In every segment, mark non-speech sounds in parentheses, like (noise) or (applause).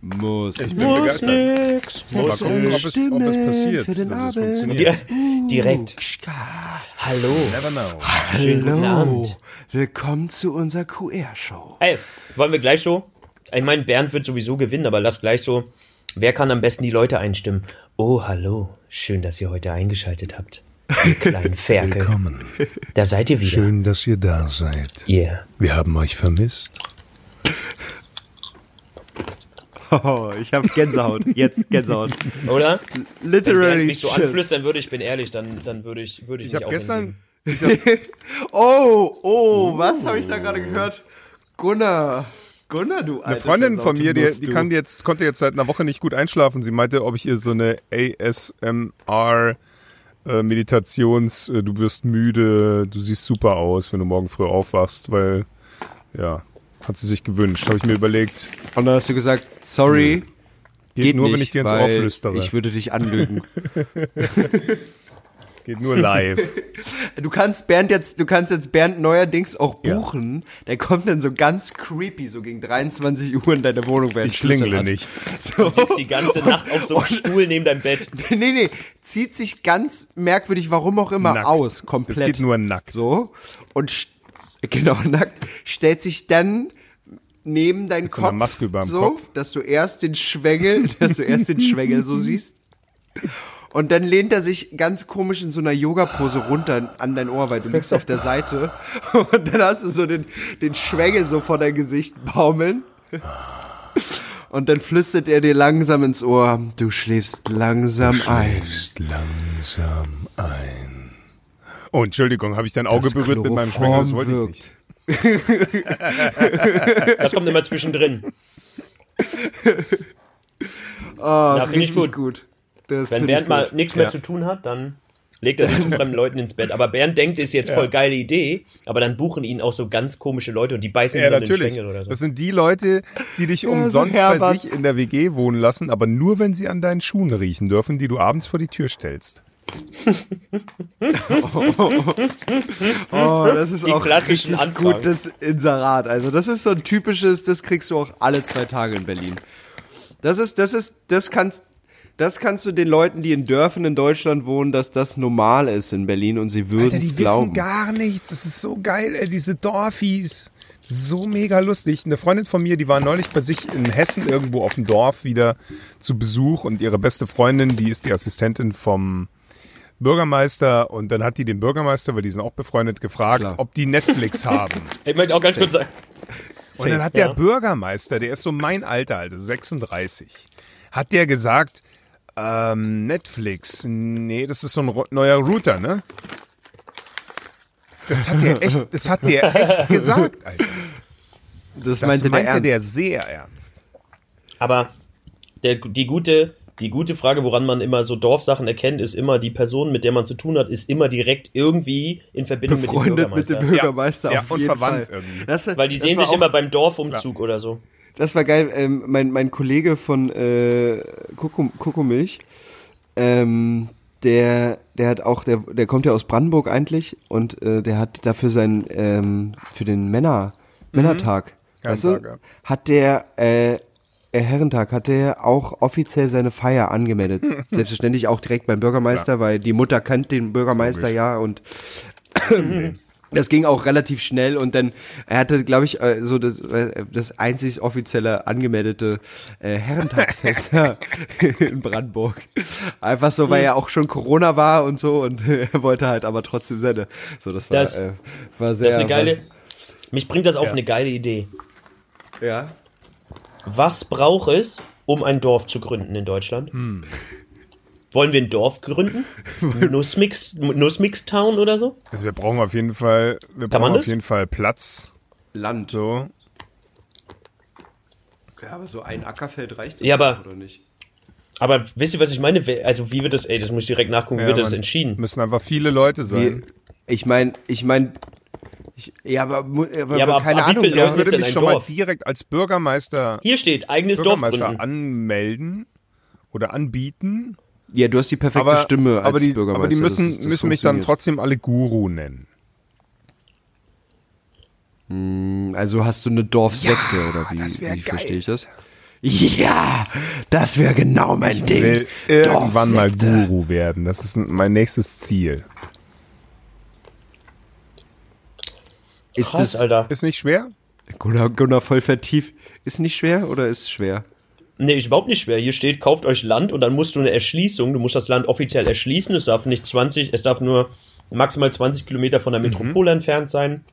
Muss. Ich bin begeistert. Nix. Mal gucken, ob es, ob es passiert, für den dass es Abend. funktioniert. Di direkt. Hallo. Never know. Schönen guten Hallo. Abend. Willkommen zu unserer QR-Show. Ey, wollen wir gleich so? Ich meine, Bernd wird sowieso gewinnen, aber lass gleich so. Wer kann am besten die Leute einstimmen? Oh, hallo. Schön, dass ihr heute eingeschaltet habt. Ihr (laughs) kleinen Ferkel. Willkommen. Da seid ihr wieder. Schön, dass ihr da seid. Ihr. Wir haben euch vermisst. Oh, ich habe Gänsehaut. Jetzt Gänsehaut. Oder? Wenn Bernd Literally mich so chills. anflüstern würde, ich bin ehrlich, dann, dann würde ich, würde ich, Ich mich habe auch gestern, hingeben. (laughs) Oh, oh, was habe ich da gerade gehört? Gunnar. Gunnar, du eine Freundin von mir, die, die kann du. jetzt, konnte jetzt seit einer Woche nicht gut einschlafen. Sie meinte, ob ich ihr so eine ASMR äh, Meditations, äh, du wirst müde, du siehst super aus, wenn du morgen früh aufwachst, weil, ja, hat sie sich gewünscht. Habe ich mir überlegt, Und dann hast du gesagt, sorry, geht, geht nur, nicht, wenn ich dir ins Ohr flüstere. Ich würde dich anlügen. (laughs) geht nur live. Du kannst Bernd jetzt, du kannst jetzt Bernd neuerdings auch Ja. buchen. Der kommt dann so ganz creepy, so gegen 23 Uhr in deine Wohnung, wenn Ich klingle nicht. So. Sitzt die ganze Nacht auf so einem Stuhl neben deinem Bett. (laughs) Nee, nee, zieht sich ganz merkwürdig, warum auch immer, Nackt. aus, komplett. Es geht nur nackt. So. Und, genau, nackt. Stellt sich dann neben deinen Kopf. Maske überm so, Kopf. dass du erst den Schwengel, (laughs) dass du erst den Schwengel so siehst. Und dann lehnt er sich ganz komisch in so einer Yoga-Pose runter an dein Ohr, weil du liegst auf der Seite. (laughs) Und dann hast du so den, den Schwengel so vor dein Gesicht baumeln. Und dann flüstert er dir langsam ins Ohr, du schläfst langsam ein. Schläfst langsam ein. Oh, Entschuldigung, habe ich dein Auge Das berührt mit meinem Schwengel? Das wollte ich Chloroform nicht. (laughs) Das kommt immer zwischendrin. Oh, Ja, richtig gut. gut. Das Wenn Bernd mal nichts mehr Ja. zu tun hat, dann legt er sich zu fremden Leuten ins Bett. Aber Bernd denkt, ist jetzt voll geile Idee, aber dann buchen ihn auch so ganz komische Leute und die beißen Ja, ihn dann in den natürlich. Schwengel oder so. Das sind die Leute, die dich (laughs) so umsonst bei sich in der WG wohnen lassen, aber nur, wenn sie an deinen Schuhen riechen dürfen, die du abends vor die Tür stellst. Oh, das ist Die auch richtig Anfragen. gutes Inserat. Also das ist so ein typisches, das kriegst du auch alle zwei Tage in Berlin. Das ist, das ist, das kannst, das kannst du den Leuten, die in Dörfern in Deutschland wohnen, dass das normal ist in Berlin und sie würden es glauben. gar nichts. Das ist so geil, ey, diese Dorfies. So mega lustig. Eine Freundin von mir, die war neulich bei sich in Hessen irgendwo auf dem Dorf wieder zu Besuch und ihre beste Freundin, die ist die Assistentin vom Bürgermeister und dann hat die den Bürgermeister, weil die sind auch befreundet, gefragt, Klar. ob die Netflix (laughs) haben. Ich möchte auch ganz kurz sagen. Und dann hat der ja. Bürgermeister, der ist so mein Alter, also 36, hat der gesagt, ähm, Netflix, nee, das ist so ein neuer Router, ne? Das hat der echt, das hat der echt (laughs) gesagt, Alter. Das, Das meinte, meinte, der, der, ernst. sehr ernst. Aber der, die gute, die gute Frage, woran man immer so Dorfsachen erkennt, ist immer, die Person, mit der man zu tun hat, ist immer direkt irgendwie in Verbindung befreundet mit mit dem dem Bürgermeister. Bürgermeister Ja, auf und jeden verwandt Fall. irgendwie. Das, Weil die sehen sich auch- immer beim Dorfumzug oder so. Das war geil. Ähm, mein, mein Kollege von äh, Kokomilch, ähm, der, der hat auch, der, der kommt ja aus Brandenburg eigentlich und äh, der hat dafür sein, ähm, für den Männer, Männertag, weißt du, ja. hat der, äh, Herrentag, hat der auch offiziell seine Feier angemeldet. (laughs) Selbstverständlich auch direkt beim Bürgermeister, weil die Mutter kennt den Bürgermeister ja und (clears throat) das ging auch relativ schnell und dann, er hatte, glaube ich, äh, so das, äh, das einzig offizielle angemeldete äh, Herrentagsfest (laughs) ja, (laughs) in Brandenburg. Einfach so, weil ja auch schon Corona war und so und er wollte halt aber trotzdem seine. So, das war, Das- äh, war sehr. Das ist eine geile. war- Mich bringt das auf Ja. eine geile Idee. ja. Was braucht es, um ein Dorf zu gründen in Deutschland? Hm. Wollen wir ein Dorf gründen? (laughs) Nussmix, Nussmix Town oder so? Also wir brauchen auf jeden Fall, wir Kann brauchen auf das? jeden Fall Platz. Land. So. Ja, aber so ein Ackerfeld reicht Ja, aber- oder nicht? Aber wisst ihr, was ich meine? Also wie wird das, ey, das muss ich direkt nachgucken, wie Ja, wird das entschieden? Müssen einfach viele Leute Wie, sein. ich meine, ich meine, ich, ja, aber, aber, Ja, aber ab- keine Ahnung. der- Ich würde mich schon mal Dorf? direkt als Bürgermeister, Hier steht, eigenes Dorf Bürgermeister gründen. anmelden oder anbieten. ja, du hast die perfekte Aber, Stimme als aber, die, Bürgermeister. aber die müssen, das ist- das müssen mich dann trotzdem alle Guru nennen. Also hast du eine Dorfsekte oder wie, das wie verstehe ich das? Ja, das wäre genau mein Ding. will irgendwann mal. Guru werden. Das ist ein- mein nächstes Ziel. Ist Krass, das Alter. Ist nicht schwer? Gunnar, Gunnar voll vertieft? Ist nicht schwer oder ist schwer? Nee, ist überhaupt nicht schwer. Hier steht, kauft euch Land und dann musst du eine Erschließung, du musst das Land offiziell erschließen. Es darf nicht 20, es darf nur maximal 20 Kilometer von der Metropole entfernt sein.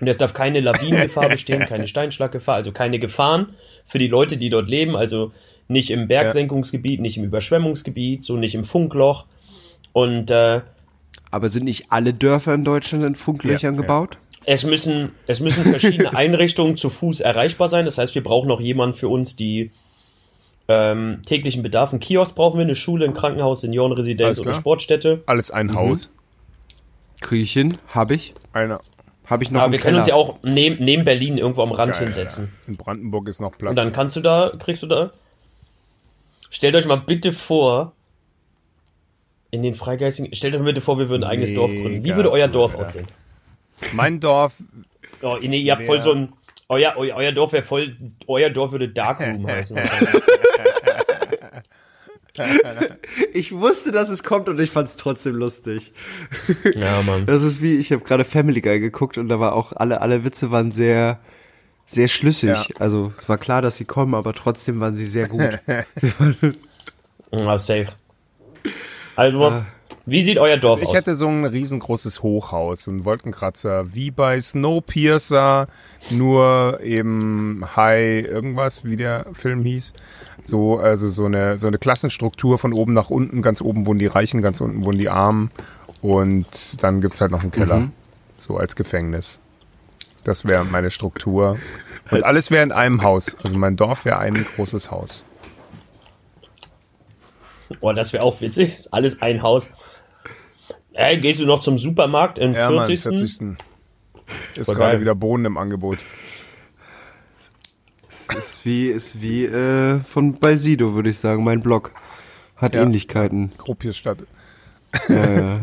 Und es darf keine Lawinengefahr bestehen, keine (laughs) Steinschlaggefahr, also keine Gefahren für die Leute, die dort leben. Also nicht im Bergsenkungsgebiet, nicht im Überschwemmungsgebiet, so nicht im Funkloch. Und äh, Aber sind nicht alle Dörfer in Deutschland in Funklöchern Ja, ja. Es müssen, es müssen (laughs) verschiedene Einrichtungen zu Fuß erreichbar sein. Das heißt, wir brauchen noch jemanden für uns, die ähm, täglichen Bedarf. Ein Kiosk brauchen wir, eine Schule, ein Krankenhaus, Seniorenresidenz oder. Sportstätte. Alles ein Haus. Kriege ich hin? Hab ich? Einer. Habe ich noch Aber wir können uns ja auch neben, neben Berlin irgendwo am Rand Geil, hinsetzen. ja. In Brandenburg ist noch Platz. Und dann kannst du da, kriegst du da. Stellt euch mal bitte vor, in den Freigeistigen, stellt euch mal bitte vor, wir würden ein eigenes Dorf gründen. Wie Mega würde euer cool, Dorf ja. aussehen? Mein Dorf, Oh, nee, ihr habt voll so ein. Euer, euer, euer Dorf wäre voll. Euer Dorf würde Darkroom (laughs) heißen. Ich wusste, dass es kommt und ich fand es trotzdem lustig. ja, Mann. Das ist wie, ich habe gerade Family Guy geguckt und da war auch, alle, alle Witze waren sehr, sehr schlüssig. Ja. Also es war klar, dass sie kommen, aber trotzdem waren sie sehr gut. (laughs) Ja, safe. Also, wie sieht euer Dorf ich aus? hätte so ein riesengroßes Hochhaus, so ein Wolkenkratzer, wie bei Snowpiercer, nur eben High irgendwas, wie der Film hieß. So, also so eine, so eine Klassenstruktur von oben nach unten. Ganz oben wohnen die Reichen, ganz unten wohnen die Armen. Und dann gibt's halt noch einen Keller. So als Gefängnis. Das wäre meine Struktur. Und alles wäre in einem Haus. Also mein Dorf wäre ein großes Haus. Oh, das wäre auch witzig. Ist alles ein Haus. Ey, gehst du noch zum Supermarkt im Ja, 40. Mann, 40. Ist gerade wieder Bohnen im Angebot. ist wie, ist wie äh, von bei Sido, würde ich sagen. Mein Blog hat Ja. Ähnlichkeiten. Gropiusstadt. Äh,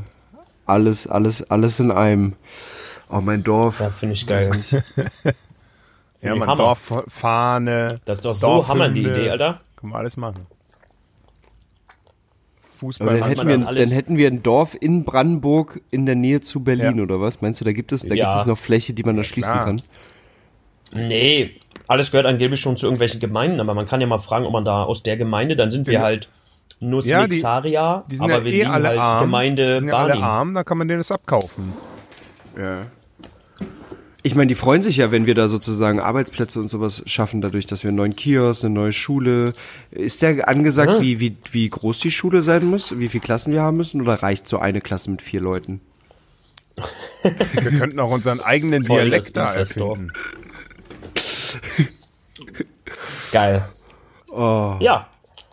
alles, alles, alles in einem. Oh, mein Dorf. Ja, finde ich geil. Ja, Hammer. Dorffahne. Das ist doch so Hammer, die Idee, Alter. Können wir alles machen. Fußball. dann hätten, wir, dann hätten wir ein Dorf in Brandenburg in der Nähe zu Berlin, Ja. oder was? Meinst du, da gibt es, da Ja. gibt es noch Fläche, die man erschließen klar. kann? Nee, alles gehört angeblich schon zu irgendwelchen Gemeinden, aber man kann ja mal fragen, ob man da aus der Gemeinde, dann sind wir Ja. halt Ja, Nussmixaria, die sind aber ja wir eh liegen alle halt arm. Gemeinde die sind ja alle arm, da kann man denen das abkaufen. Ja. Ich meine, die freuen sich ja, wenn wir da sozusagen Arbeitsplätze und sowas schaffen, dadurch, dass wir einen neuen Kiosk, eine neue Schule. Ist der angesagt, Ja. wie, wie, wie groß die Schule sein muss? Wie viele Klassen wir haben müssen? Oder reicht so eine Klasse mit vier Leuten? Wir könnten auch unseren eigenen Voll Dialekt da Inzestdorf. erfinden. Geil. Oh. Ja,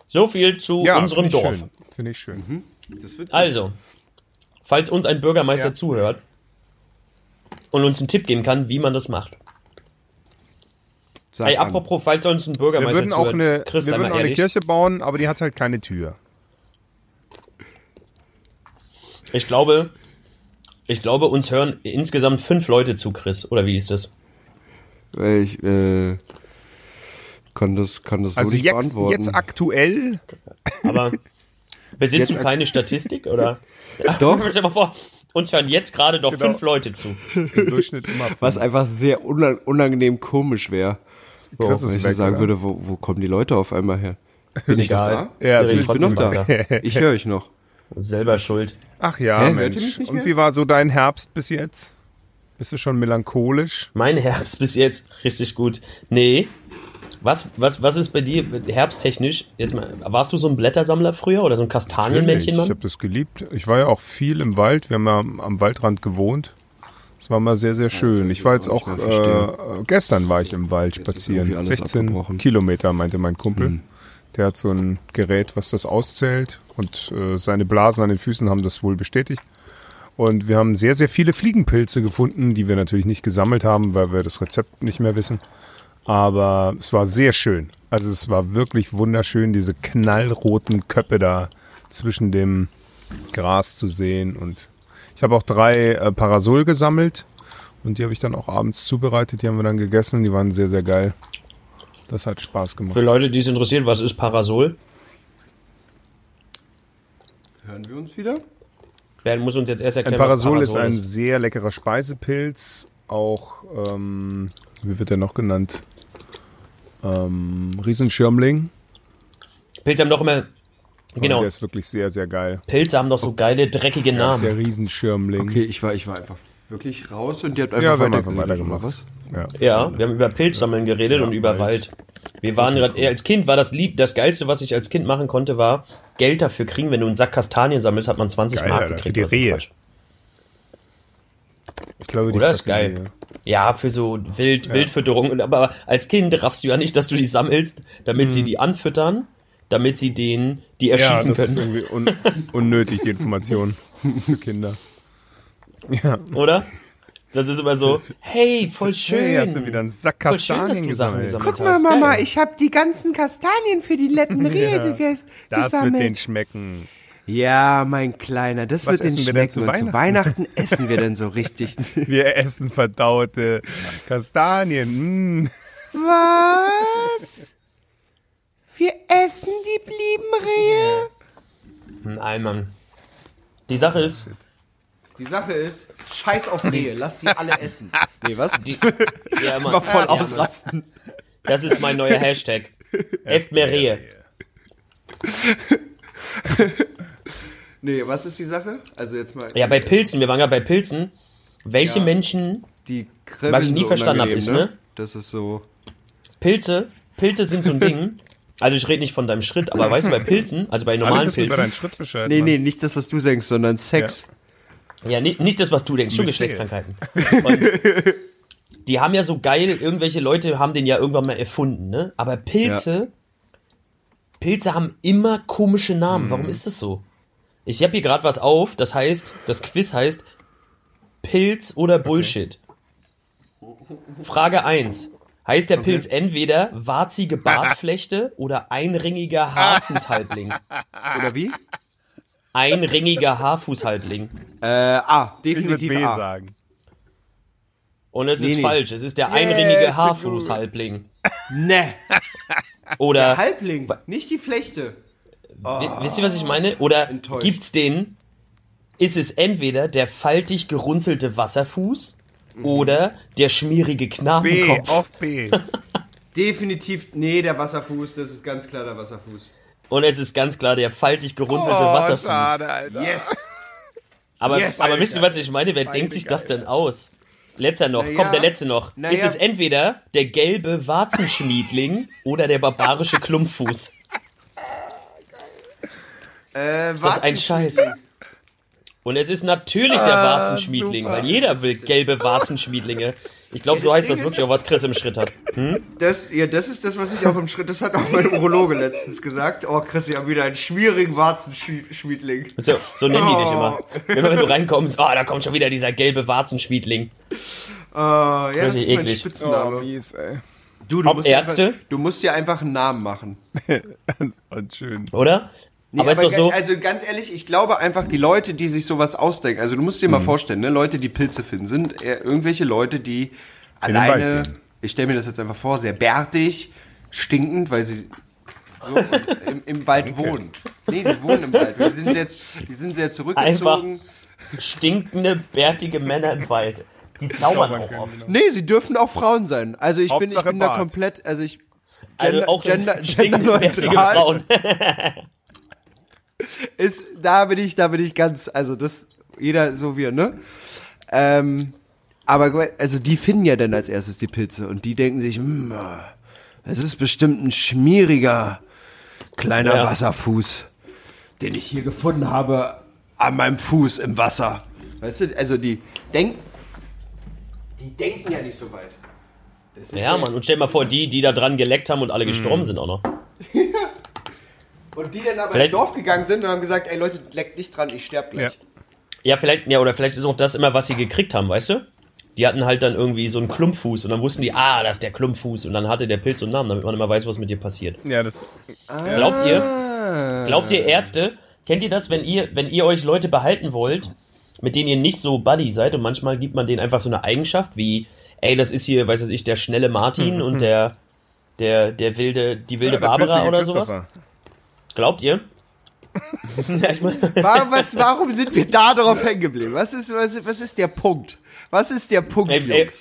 so viel zu Ja, unserem finde ich Dorf. schön. Finde ich schön. Also, falls uns ein Bürgermeister Ja. zuhört und uns einen Tipp geben kann, wie man das macht. Sag Ey, an. apropos, falls uns ein Wir Bürgermeister würden auch eine, Chris, wir würden auch eine Kirche bauen, aber die hat halt keine Tür. ich glaube, ich glaube, uns hören insgesamt fünf Leute zu, Chris, oder wie ist das? Ich äh, kann das, kann das so Also nicht jetzt, beantworten. jetzt aktuell, Aber (laughs) besitzt Jetzt du keine Statistik, oder? (laughs) Doch. (laughs) Stell dir mal vor, uns hören jetzt gerade doch Genau. fünf Leute zu. (laughs) im Durchschnitt immer Was fünf. einfach sehr unang- unangenehm komisch wäre. Ist wenn ich weg, so sagen oder? würde, wo, wo kommen die Leute auf einmal her? Bin ich noch egal. da? Ja, will Ich bin noch da. Ich höre euch noch. Selber schuld. Ach ja, Hä, Mensch. Und wie war so dein Herbst bis jetzt? Bist du schon melancholisch? Mein Herbst bis jetzt richtig gut. Nee. Was, was, was ist bei dir herbsttechnisch? Jetzt mal, warst du so ein Blättersammler früher oder so ein Kastanienmännchen, Ich habe das geliebt. Ich war ja auch viel im Wald. Wir haben ja am, Waldrand gewohnt. Das war mal sehr, sehr schön. Ich war jetzt auch, äh, gestern war ich im Wald spazieren. irgendwie alles 16 abgebrochen. Kilometer, meinte mein Kumpel. Der hat so ein Gerät, was das auszählt und äh, seine Blasen an den Füßen haben das wohl bestätigt. Und wir haben sehr, sehr viele Fliegenpilze gefunden, die wir natürlich nicht gesammelt haben, weil wir das Rezept nicht mehr wissen. Aber es war sehr schön. Also es war wirklich wunderschön, diese knallroten Köpfe da zwischen dem Gras zu sehen. Und ich habe auch drei äh, Parasol gesammelt und die habe ich dann auch abends zubereitet. Die haben wir dann gegessen. Die waren sehr, sehr geil. Das hat Spaß gemacht. Für Leute, die es interessiert, was ist Parasol? Hören wir uns wieder? Wer muss uns jetzt erst Ein erklären, Parasol was ist ein sehr leckerer Speisepilz. Auch, ähm, wie wird der noch genannt? Ähm, Riesenschirmling. Pilze haben doch immer. Genau. Der ist wirklich sehr, sehr geil. Pilze haben doch so geile, dreckige Der ist der Namen. Riesenschirmling. Okay, ich war, ich war einfach wirklich raus und die hat einfach Ja, weiter einfach weitergemacht. Ja. Ja, wir haben über Pilzsammeln geredet Ja, und über Wald. Wald. Wir waren gerade, als Kind war das lieb, das Geilste, was ich als Kind machen konnte, war Geld dafür kriegen. Wenn du einen Sack Kastanien sammelst, hat man 20 Geil, Mark gekriegt. für die so Rehe. Quatsch. Ich glaube, die Oder? Ist geil. die, Ja, für so Wild, Wildfütterung. Und Aber als Kind raffst du ja nicht, dass du die sammelst, damit sie die anfüttern, damit sie den, die Ja, erschießen das ist können. irgendwie un unnötig, die Information für (laughs) Kinder. Ja. Oder? Das ist immer so, hey, voll schön. Hey, hast du wieder einen Sack voll schön, dass Kastanien du Sachen gesammelt. gesammelt hast. Geil. ich habe die ganzen Kastanien für die letten Rehe (laughs) Ja, gegessen. Das wird denen schmecken. Ja, mein Kleiner, das Was wird den essen wir denn schmecken. zu und zu Weihnachten essen wir denn so (laughs) richtig. Wir essen verdaute Kastanien. Mm. Was? Wir essen die blieben Rehe? Nein, Mann. Die Sache ist, Die Sache ist, scheiß auf Rehe, lass die alle essen. (laughs) Nee, was? die, (laughs) ja, Mann, War voll ja, Mann. ausrasten. Das ist mein neuer Hashtag. Esst mehr Rehe. Nee, was ist die Sache? Also jetzt mal. Ja, bei Pilzen, wir waren ja bei Pilzen. Welche Ja. Menschen, die Kribbeln Was ich nie so verstanden hab, unangenehm, ist, ne? Das ist so. Pilze, Pilze sind so ein (laughs) Ding. Also ich rede nicht von deinem Schritt, aber weißt du, bei Pilzen, also bei Alle normalen über Pilzen, deinen Schritt Bescheid. Nee, nee, nicht das, was du denkst, sondern Sex. ja, nicht, nicht das, was du denkst, schon Mit Geschlechtskrankheiten. (laughs) Und die haben ja so geil, irgendwelche Leute haben den ja irgendwann mal erfunden, ne? Aber Pilze, Pilze haben immer komische Namen. Warum ist das so? Ich habe hier gerade was auf, das heißt, das Quiz heißt Pilz oder Bullshit. Frage 1. Heißt der Pilz entweder warzige (laughs) Bartflechte oder einringiger Haarfußhalbling? (laughs) Oder wie? Einringiger Haarfußhalbling. Äh, A, Ich definitiv B A. sagen. Und es Nee, ist nee. falsch. Es ist der Yes, einringige Haarfußhalbling. Ne, Oder Halbling, nicht die Flechte. Wi- wisst ihr, was ich meine? Oder Enttäuscht. gibt's den? Ist es entweder der faltig gerunzelte Wasserfuß oder der schmierige B, Knabenkopf? (laughs) auf B. Definitiv, nee, der Wasserfuß, das ist ganz klar der Wasserfuß. Und es ist ganz klar der faltig gerunzelte Oh, Wasserfuß. Alter. Yes! Aber, Yes, aber wisst ihr, was ich meine? Wer Beide denkt sich das denn aus? Letzter noch, Naja. komm, der letzte noch. Naja. Ist es entweder der gelbe Warzenschmiedling (laughs) oder der barbarische Klumpfuß? Äh, Ist das ein Scheiß? Und es ist natürlich der Warzenschmiedling, super. weil jeder will gelbe Warzenschmiedlinge. Ich glaube, so das heißt Ding das ist- wirklich auch, was Chris im Schritt hat. Das, ja, das ist das, was ich auch im Schritt, das hat auch mein Urologe letztens gesagt. Oh, Chris, Sie haben wieder einen schwierigen Warzenschmiedling. So, so nennen die dich Oh. immer. Immer wenn du reinkommst, oh, da kommt schon wieder dieser gelbe Warzenschmiedling. Äh, ja, das Richtig ist mein eklig. Spitzname. Oh, mies, ey. du, du musst dir Ärzte? Einfach, du musst dir einfach einen Namen machen. (laughs) Und schön. Oder? Nee, aber ist doch so, Also ganz ehrlich, ich glaube einfach, die Leute, die sich sowas ausdenken, also du musst dir mal Mhm. vorstellen, ne, Leute, die Pilze finden, sind eher irgendwelche Leute, die den alleine, ich stelle mir das jetzt einfach vor, sehr bärtig, stinkend, weil sie so im, im (laughs) Wald wohnen. Nee, die wohnen im Wald. Die sind jetzt, die sind sehr zurückgezogen. stinkende, bärtige Männer im Wald. Die zaubern auch oft. Nee, sie dürfen auch Frauen sein. Also ich bin, ich Hauptsache bin da Bart. komplett, also ich Also Gender, auch Gender, bärtige genderneutral Frauen. (laughs) ist, da bin ich, da bin ich ganz, also das, jeder so wie er, ne? Ähm, aber also die finden ja dann als erstes die Pilze und die denken sich, hm, es ist bestimmt ein schmieriger kleiner Ja. Wasserfuß, den ich hier gefunden habe an meinem Fuß im Wasser. Weißt du, also die denken, die denken ja nicht so weit. Ja, Mann, und stell dir mal vor, die, die da dran geleckt haben und alle gestorben sind auch noch. (laughs) Und die dann aber Vielleicht- ins Dorf gegangen sind und haben gesagt, ey Leute, leckt nicht dran, ich sterb gleich. Ja, vielleicht, ja, oder vielleicht ist auch das immer, was sie gekriegt haben, weißt du? Die hatten halt dann irgendwie so einen Klumpfuß und dann wussten die, ah, das ist der Klumpfuß und dann hatte der Pilz so einen Namen, damit man immer weiß, was mit dir passiert. Ja, das. Glaubt ihr, glaubt ihr Ärzte, kennt ihr das, wenn ihr, wenn ihr euch Leute behalten wollt, mit denen ihr nicht so Buddy seid und manchmal gibt man denen einfach so eine Eigenschaft wie, ey, das ist hier, weiß was ich, der schnelle Martin und der, der, der wilde, die wilde ja, der Barbara oder sowas? Glaubt ihr? (laughs) Warum, was, warum sind wir da drauf hängen geblieben? Was ist, was, was ist der Punkt? Was ist der Punkt, Ey, ey?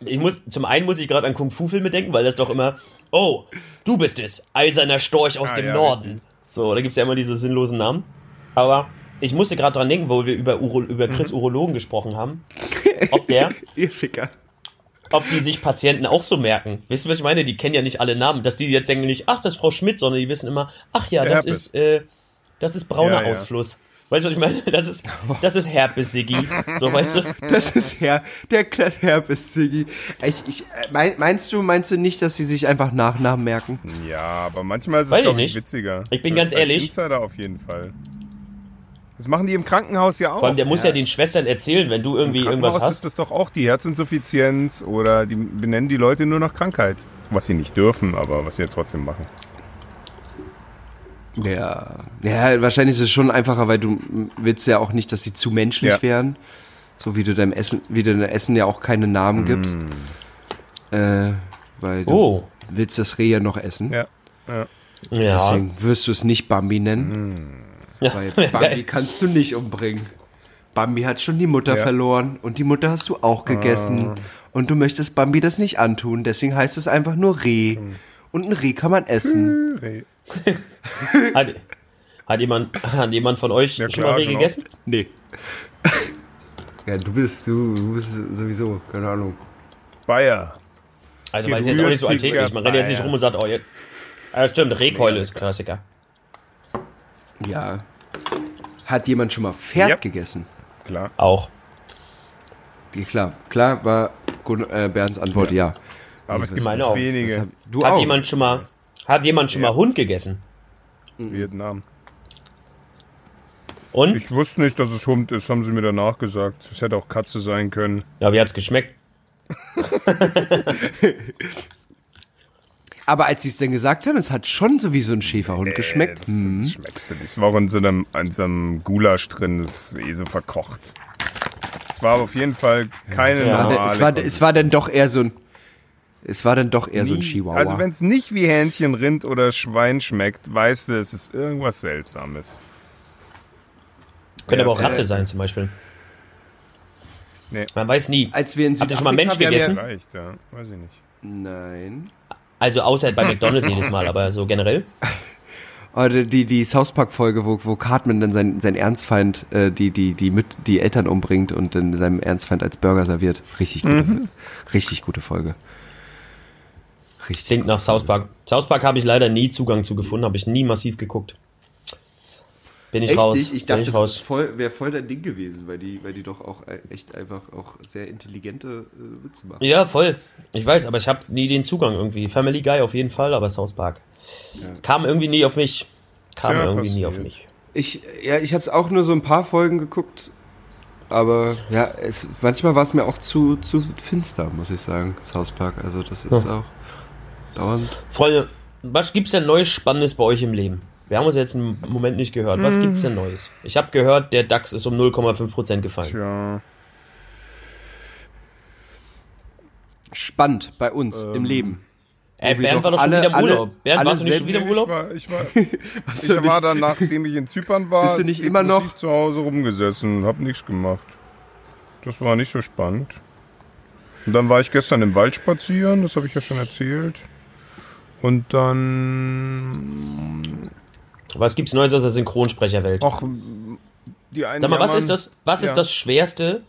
Ich muss, zum einen muss ich gerade an Kung-Fu-Filme denken, weil das doch immer, oh, du bist es, eiserner Storch aus Ah, dem ja, Norden. So, da gibt's ja immer diese sinnlosen Namen. Aber ich musste gerade dran denken, wo wir über, Uro, über Chris Mhm. Urologen gesprochen haben, (laughs) ob der, Ihr Ficker. Ob die sich Patienten auch so merken. Wisst ihr, was ich meine? Die kennen ja nicht alle Namen, dass die jetzt denken nicht, ach, das ist Frau Schmidt, sondern die wissen immer, ach ja, das Herpes. ist, äh, das ist brauner Ja, ja. Ausfluss. Weißt du, was ich meine? (laughs) Das ist, das ist Herpes, Siggi. So, weißt du? (laughs) Das ist Herr, der Herpes, Siggi. Ich, ich, äh, mein, meinst du, meinst du nicht, dass sie sich einfach Nachnamen merken? Ja, aber manchmal ist es, nicht. witziger. Ich bin ganz ehrlich. Insider auf jeden Fall. Das machen die im Krankenhaus ja auch. Vor allem, der muss ja den Schwestern erzählen, wenn du irgendwie Im irgendwas Krankenhaus hast. ist das doch auch die Herzinsuffizienz oder die benennen die Leute nur nach Krankheit. Was sie nicht dürfen, aber was sie ja trotzdem machen. Ja. Ja, wahrscheinlich ist es schon einfacher, weil du willst ja auch nicht, dass sie zu menschlich Ja. werden. So wie du deinem Essen, wie du deinem Essen ja auch keine Namen gibst. Äh, weil du Oh. willst das Reh ja noch essen. Ja. ja. Ja. Deswegen wirst du es nicht Bambi nennen. Weil Bambi (laughs) kannst du nicht umbringen. Bambi hat schon die Mutter Ja. verloren und die Mutter hast du auch gegessen. Und du möchtest Bambi das nicht antun, deswegen heißt es einfach nur Reh. Und ein Reh kann man essen. Reh. (laughs) Hat, hat, jemand, hat jemand von euch Ja, schon klar, mal Reh schon gegessen? Nee. (laughs) Ja, du bist, du, du bist sowieso, keine Ahnung. Bayer. Also weiß ich jetzt auch nicht so alltäglich. Man rennt jetzt nicht rum und sagt, oh, jetzt. Ah, stimmt, Rehkeule ist Klassiker. Ja. Hat jemand schon mal Pferd Ja. gegessen? Klar. Auch. Ja, klar, klar war Gun äh, Bernds Antwort ja. Aber es gibt meine auch. wenige. Hab- Du hat auch. jemand schon mal, hat jemand schon mal Hund gegessen? Vietnam. Und? Ich wusste nicht, dass es Hund ist, haben sie mir danach gesagt. Es hätte auch Katze sein können. Ja, wie hat's geschmeckt? (laughs) Aber als sie es denn gesagt haben, es hat schon so wie so ein Schäferhund geschmeckt. Das, Hm. das schmeckst du nicht. Es war auch in so einem, in so einem Gulasch drin, das ist eh so verkocht. Es war auf jeden Fall keine Ja. War normale denn- es, war, es war dann doch eher so ein. Es war dann doch eher so ein Nie- Chihuahua. Also wenn es nicht wie Hähnchen, Rind oder Schwein schmeckt, weißt du, es ist irgendwas Seltsames. Könnte Ja, aber auch Ratte sein, zum Beispiel. Nee. Man weiß nie. Als wir in Habt ihr schon mal Mensch gegessen? Vielleicht, ja. Weiß ich nicht. Ja, nein. Also außer bei McDonalds jedes Mal, aber so generell. (laughs) Oder die, die South Park-Folge, wo, wo Cartman dann sein, sein Ernstfeind, äh, die, die, die, mit, die Eltern umbringt und dann seinem Ernstfeind als Burger serviert. Richtig gute, richtig gute Folge. Richtig. Klingt nach South Park. South Park habe ich leider nie Zugang zu gefunden, habe ich nie massiv geguckt. Bin ich Echt raus. nicht? Ich dachte, ich das voll, wäre voll dein Ding gewesen, weil die, weil die doch auch äh, echt einfach auch sehr intelligente äh, Witze machen. Ja, voll. Ich weiß, aber ich habe nie den Zugang irgendwie. Family Guy auf jeden Fall, aber South Park. Kam irgendwie nie auf mich. Kam Tja, irgendwie nie auf mich. Ich, ja, ich habe es auch nur so ein paar Folgen geguckt, aber ja, es, manchmal war es mir auch zu, zu finster, muss ich sagen, South Park. Also das ist auch dauernd. Freunde, was gibt's denn Neues Spannendes bei euch im Leben? Wir haben uns jetzt einen Moment nicht gehört. Was gibt's denn Neues? Ich habe gehört, der DAX ist um 0,5% gefallen. Tja. Spannend bei uns im Leben. Wir Bernd doch war doch schon alle- wieder im alle- Urlaub. Bernd, alle warst du nicht schon wieder im Ich Urlaub? war, ich war, Was (laughs) ich war dann, nachdem ich in Zypern war, Bist du nicht immer noch- zu Hause rumgesessen und hab nichts gemacht. Das war nicht so spannend. Und dann war ich gestern im Wald spazieren, das habe ich ja schon erzählt. Und dann. Was gibt's Neues aus der Synchronsprecherwelt? Ach, die einen Sag mal, was ist das, was ist Ja. das Schwerste?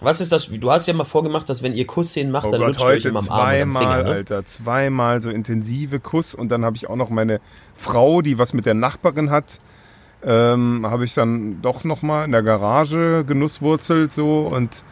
Was ist das? Du hast ja mal vorgemacht, dass wenn ihr Kussszenen macht, Oh dann Gott, lutscht ihr euch heute immer am Arm und am zweimal. Ne? Alter. Zweimal so intensive Kuss. Und dann habe ich auch noch meine Frau, die was mit der Nachbarin hat, ähm, habe ich dann doch noch mal in der Garage genusswurzelt so. Und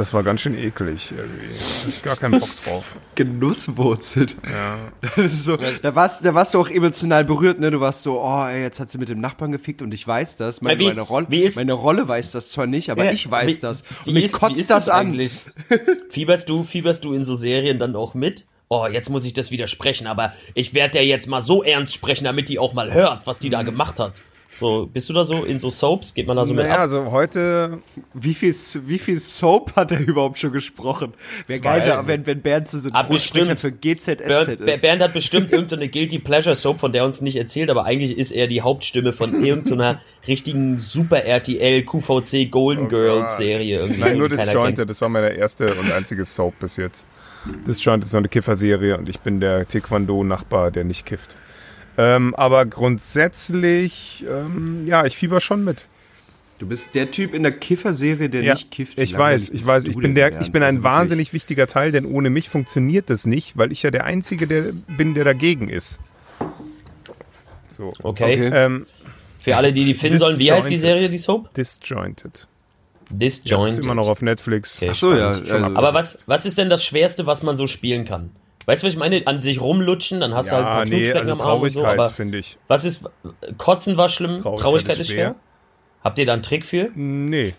Das war ganz schön eklig irgendwie. Da hab ich gar keinen Bock drauf. (laughs) Genusswurzelt. Ja. (laughs) Das ist so, da, warst, da warst du auch emotional berührt, ne? Du warst so, oh, ey, jetzt hat sie mit dem Nachbarn gefickt und ich weiß das. Meine, Wie- meine, Rolle, wie ist- meine Rolle weiß das zwar nicht, aber Ja, ich weiß wie- das. Und mich ist- wie kotzt ist das das an. eigentlich? (laughs) Fieberst du, fieberst du in so Serien dann auch mit? Oh, jetzt muss ich das widersprechen, aber ich werde der jetzt mal so ernst sprechen, damit die auch mal hört, was die da gemacht hat. So, bist du da so in so Soaps? Geht man da so mit Naja, ab? also heute, Wie viel, wie viel Soap hat er überhaupt schon gesprochen? Wäre geil, wenn, wenn Bernd so Ah, Synchronsprecher bestimmt. für GZSZ Bernd, ist. Bernd hat bestimmt irgendeine Guilty Pleasure Soap, von der er uns nicht erzählt, aber eigentlich ist er die Hauptstimme von (laughs) irgendeiner richtigen Super RTL QVC Golden Girls Serie irgendwie. nein, so, nur Disjointed, das war meine erste und einzige Soap bis jetzt. Disjointed ist so eine Kifferserie und ich bin der Taekwondo-Nachbar, der nicht kifft. Ähm, aber grundsätzlich, ähm, ja, ich fieber schon mit. Du bist der Typ in der Kifferserie, der Ja, nicht kifft. Ich weiß, ich weiß, ich bin der, ich bin Also ein wirklich. wahnsinnig wichtiger Teil, denn ohne mich funktioniert das nicht, weil ich ja der Einzige der bin, der dagegen ist. So. Okay. Okay. Ähm, Für alle, die die finden sollen, wie heißt die. Serie, die Soap? disjointed. Ja, Disjointed. ist immer noch auf Netflix. Okay, Ach so, ja. Also, Aber was, was ist denn das Schwerste, was man so spielen kann? Weißt du, was ich meine? An sich rumlutschen, dann hast du halt ein Ja, paar nee, also am Arm und so, Traurigkeit aber finde ich. was ist, Kotzen war schlimm, Traurigkeit Traurigkeit, ist ist schwer. schwer. Habt ihr da einen Trick für? Nee.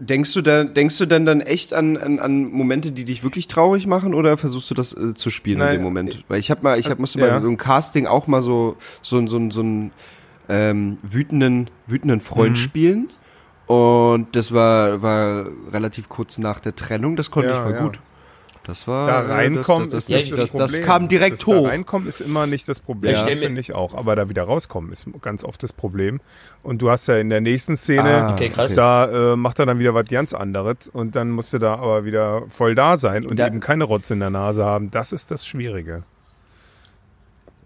Denkst du da, denkst du denn dann echt an, an, an Momente, die dich wirklich traurig machen, oder versuchst du das äh, zu spielen Nein, in dem Moment? Weil ich habe mal, ich hab, musste ja. bei so einem Casting auch mal so so so ein- so einen ähm, wütenden wütenden Freund Mhm. spielen und das war war relativ kurz nach der Trennung. Das konnte Ja, ich voll ja. gut. Das war Da äh, reinkommen das, ist das, nicht das, das, das, das, Problem. kam direkt das hoch. Da reinkommen ist immer nicht das Problem. Ja. das finde ich auch. Aber da wieder rauskommen ist ganz oft das Problem. Und du hast ja in der nächsten Szene, Ah, Okay, krass. da äh, macht er dann wieder was ganz anderes. Und dann musst du da aber wieder voll da sein und Da- eben keine Rotze in der Nase haben. Das ist das Schwierige.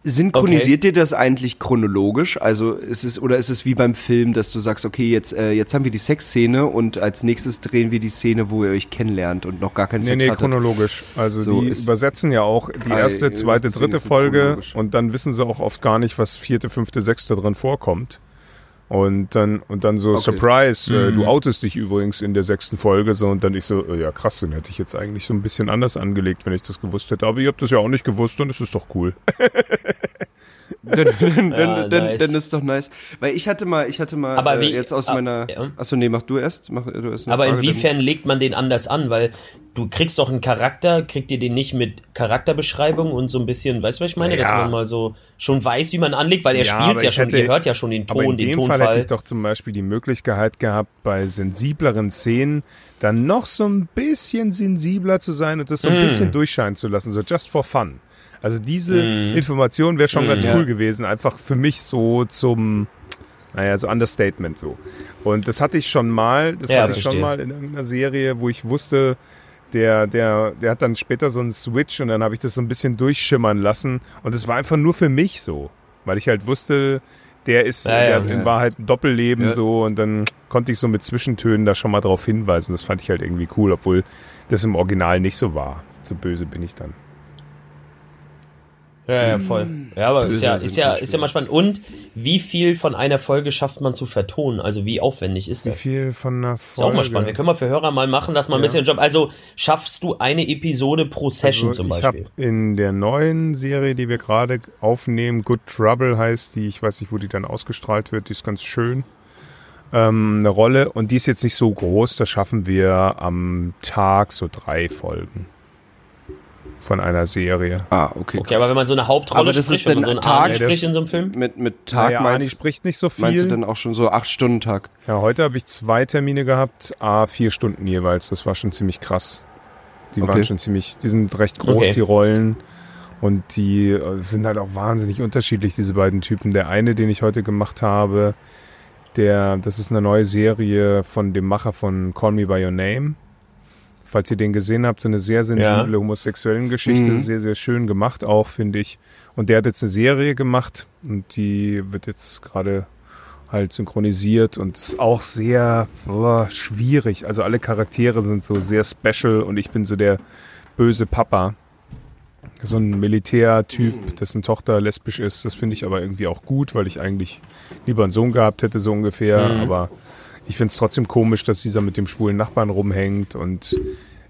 Synchronisiert ihr das eigentlich chronologisch? Also ist es oder ist es wie beim Film, dass du sagst, okay, jetzt äh, jetzt haben wir die Sexszene und als nächstes drehen wir die Szene, wo ihr euch kennenlernt und noch gar keinen Nee, Sex nee, hattet? chronologisch. Also So die übersetzen ja auch die erste, zweite, dritte Folge und dann wissen sie auch oft gar nicht, was vierte, fünfte, sechste drin vorkommt. Und dann, und dann so, Okay. Surprise, äh, Mhm. du outest dich übrigens in der sechsten Folge, so, und dann ich so, äh, ja krass, den hätte ich jetzt eigentlich so ein bisschen anders angelegt, wenn ich das gewusst hätte. Aber ihr habt das ja auch nicht gewusst und es ist doch cool. (laughs) (laughs) dann, dann, Ja, dann, nice. dann ist doch nice. Weil ich hatte mal, ich hatte mal Aber äh, wie- jetzt aus ah, meiner. ja. Achso, nee, mach du erst. Mach du erst Aber Frage, inwiefern legt man den anders an? Weil du kriegst doch einen Charakter, kriegt ihr den nicht mit Charakterbeschreibung und so ein bisschen, weißt du, was ich meine? Dass Ja. man mal so schon weiß, wie man anlegt, weil er Ja, spielt aber ja schon, hätte- ihr hört ja schon den Aber Ton, in den dem Fall hätte Tonfall. ich doch zum Beispiel die Möglichkeit gehabt, bei sensibleren Szenen dann noch so ein bisschen sensibler zu sein und das so ein Mm. bisschen durchscheinen zu lassen, so just for fun. Also diese Mm. Information wäre schon Mm, ganz ja. cool gewesen, einfach für mich so zum, naja, so Understatement so. Und das hatte ich schon mal, das Ja, hatte ich schon mal in irgendeiner Serie, wo ich wusste, der, der, der hat dann später so einen Switch und dann habe ich das so ein bisschen durchschimmern lassen und es war einfach nur für mich so, weil ich halt wusste, der ist, Ja, ja, der hat ja. in Wahrheit ein Doppelleben Ja. so und dann konnte ich so mit Zwischentönen da schon mal drauf hinweisen. Das fand ich halt irgendwie cool, obwohl das im Original nicht so war. So böse bin ich dann. Ja, ja, voll. Ja, aber ist ja, ist ja, ist ja mal spannend. Und wie viel von einer Folge schafft man zu vertonen? Also wie aufwendig ist Wie das? viel von einer Ist Folge? auch mal spannend. Wir können mal für Hörer mal machen, dass man ein bisschen Job. Also schaffst du eine Episode pro Session Also zum ich Beispiel? habe in der neuen Serie, die wir gerade aufnehmen, Good Trouble heißt die, ich weiß nicht, wo die dann ausgestrahlt wird, die ist ganz schön. Ähm, eine Rolle und die ist jetzt nicht so groß, da schaffen wir am Tag so drei Folgen von einer Serie. Ah, okay. Okay, aber wenn man so eine Hauptrolle Aber das spricht, ist wenn man dann so einen Tag- Arne spricht in so einem Film? Mit, mit Tag naja, meinst, spricht nicht so meinst du viel. dann auch schon so acht Stunden Tag? Ja, heute habe ich zwei Termine gehabt, a vier Stunden jeweils. Das war schon ziemlich krass. Die Okay. waren schon ziemlich, die sind recht groß, Okay. die Rollen. Und die äh, sind halt auch wahnsinnig unterschiedlich, diese beiden Typen. Der eine, den ich heute gemacht habe, der, das ist eine neue Serie von dem Macher von Call Me By Your Name. Falls ihr den gesehen habt, so eine sehr sensible homosexuellen Geschichte, Mhm. sehr, sehr schön gemacht auch, finde ich. Und der hat jetzt eine Serie gemacht und die wird jetzt gerade halt synchronisiert und ist auch sehr boah, schwierig. Also alle Charaktere sind so sehr special und ich bin so der böse Papa. So ein Militärtyp, dessen Tochter lesbisch ist. Das finde ich aber irgendwie auch gut, weil ich eigentlich lieber einen Sohn gehabt hätte, so ungefähr. Mhm. Aber ich finde es trotzdem komisch, dass dieser mit dem schwulen Nachbarn rumhängt und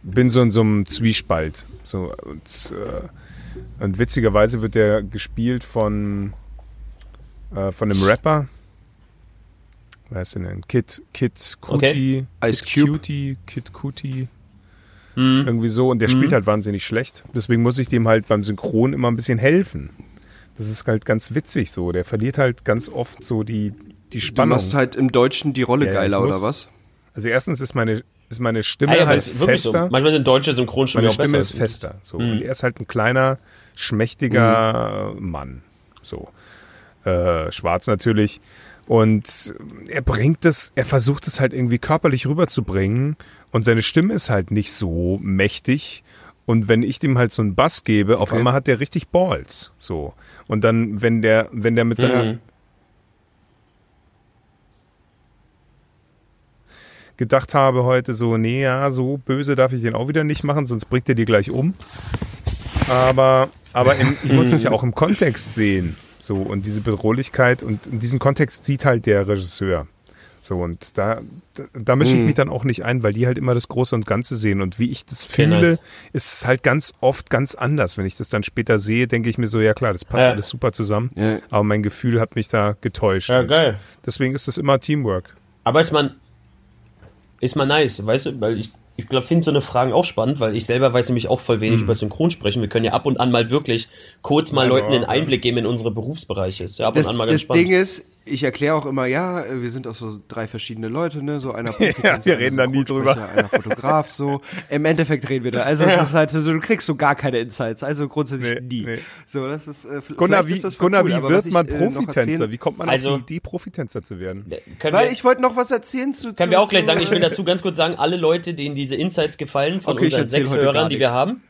bin so in so einem Zwiespalt. So, und, äh, und witzigerweise wird der gespielt von, äh, von einem Rapper. Wer ist denn denn? Kid, Kid Kuti. Ice Kid Cube. Cutie, Kid Kuti. Mhm. Irgendwie so. Und der spielt halt wahnsinnig schlecht. Deswegen muss ich dem halt beim Synchron immer ein bisschen helfen. Das ist halt ganz witzig so. Der verliert halt ganz oft so die, die Du Spannung. machst halt im Deutschen die Rolle Ja, geiler, muss- oder was? Also erstens ist meine, ist meine Stimme Ah, ja, halt wirklich so. fester. Manchmal sind deutsche Synchronstimmen Meine auch besser. Stimme als ist fester. So. Mhm. Und er ist halt ein kleiner, schmächtiger Mann. So. Äh, schwarz natürlich. Und er bringt es, er versucht es halt irgendwie körperlich rüberzubringen. Und seine Stimme ist halt nicht so mächtig. Und wenn ich dem halt so einen Bass gebe, auf Okay. einmal hat der richtig Balls. So. Und dann, wenn der, wenn der mit seiner, Mhm. Gedacht habe heute so, nee, ja, so böse darf ich den auch wieder nicht machen, sonst bringt er die gleich um. Aber, aber im, ich muss es ja auch im Kontext sehen. So, und diese Bedrohlichkeit und in diesen Kontext sieht halt der Regisseur. So, und da, da, da mische ich mich dann auch nicht ein, weil die halt immer das Große und Ganze sehen. Und wie ich das Okay, fühle, nice. ist es halt ganz oft ganz anders. Wenn ich das dann später sehe, denke ich mir so, ja klar, das passt Ja. alles super zusammen. Ja. Aber mein Gefühl hat mich da getäuscht. Ja, geil. Deswegen ist es immer Teamwork. Aber ist man, ist man nice, weißt du, weil ich, ich glaube, finde so eine Fragen auch spannend, weil ich selber weiß nämlich auch voll wenig über Synchron sprechen. Wir können ja ab und an mal wirklich kurz mal Also, Leuten einen ja. Einblick geben in unsere Berufsbereiche. Ist ja ab Das, und an mal ganz das spannend. Ding ist, ich erkläre auch immer, ja, äh, wir sind auch so drei verschiedene Leute, ne, so einer (laughs) Ja, Profi-Tänzer, wir einer reden da nie drüber. Einer Fotograf, so. (laughs) Im Endeffekt reden wir da. Also, es ist halt so, du kriegst so gar keine Insights, also grundsätzlich Nee, nie. nee. So, das ist, äh, Gunnar, vielleicht wie, ist Gunnar, cool, wie wird ich, man äh, Profitänzer? erzählen- Wie kommt man Also- auf die Idee, Profitänzer zu werden? Können Weil wir, ich wollte noch was erzählen zu. können zu, wir auch gleich sagen, ich will (laughs) dazu ganz kurz sagen, alle Leute, denen diese Insights gefallen, von Okay, unseren sechs Hörern, die wir haben,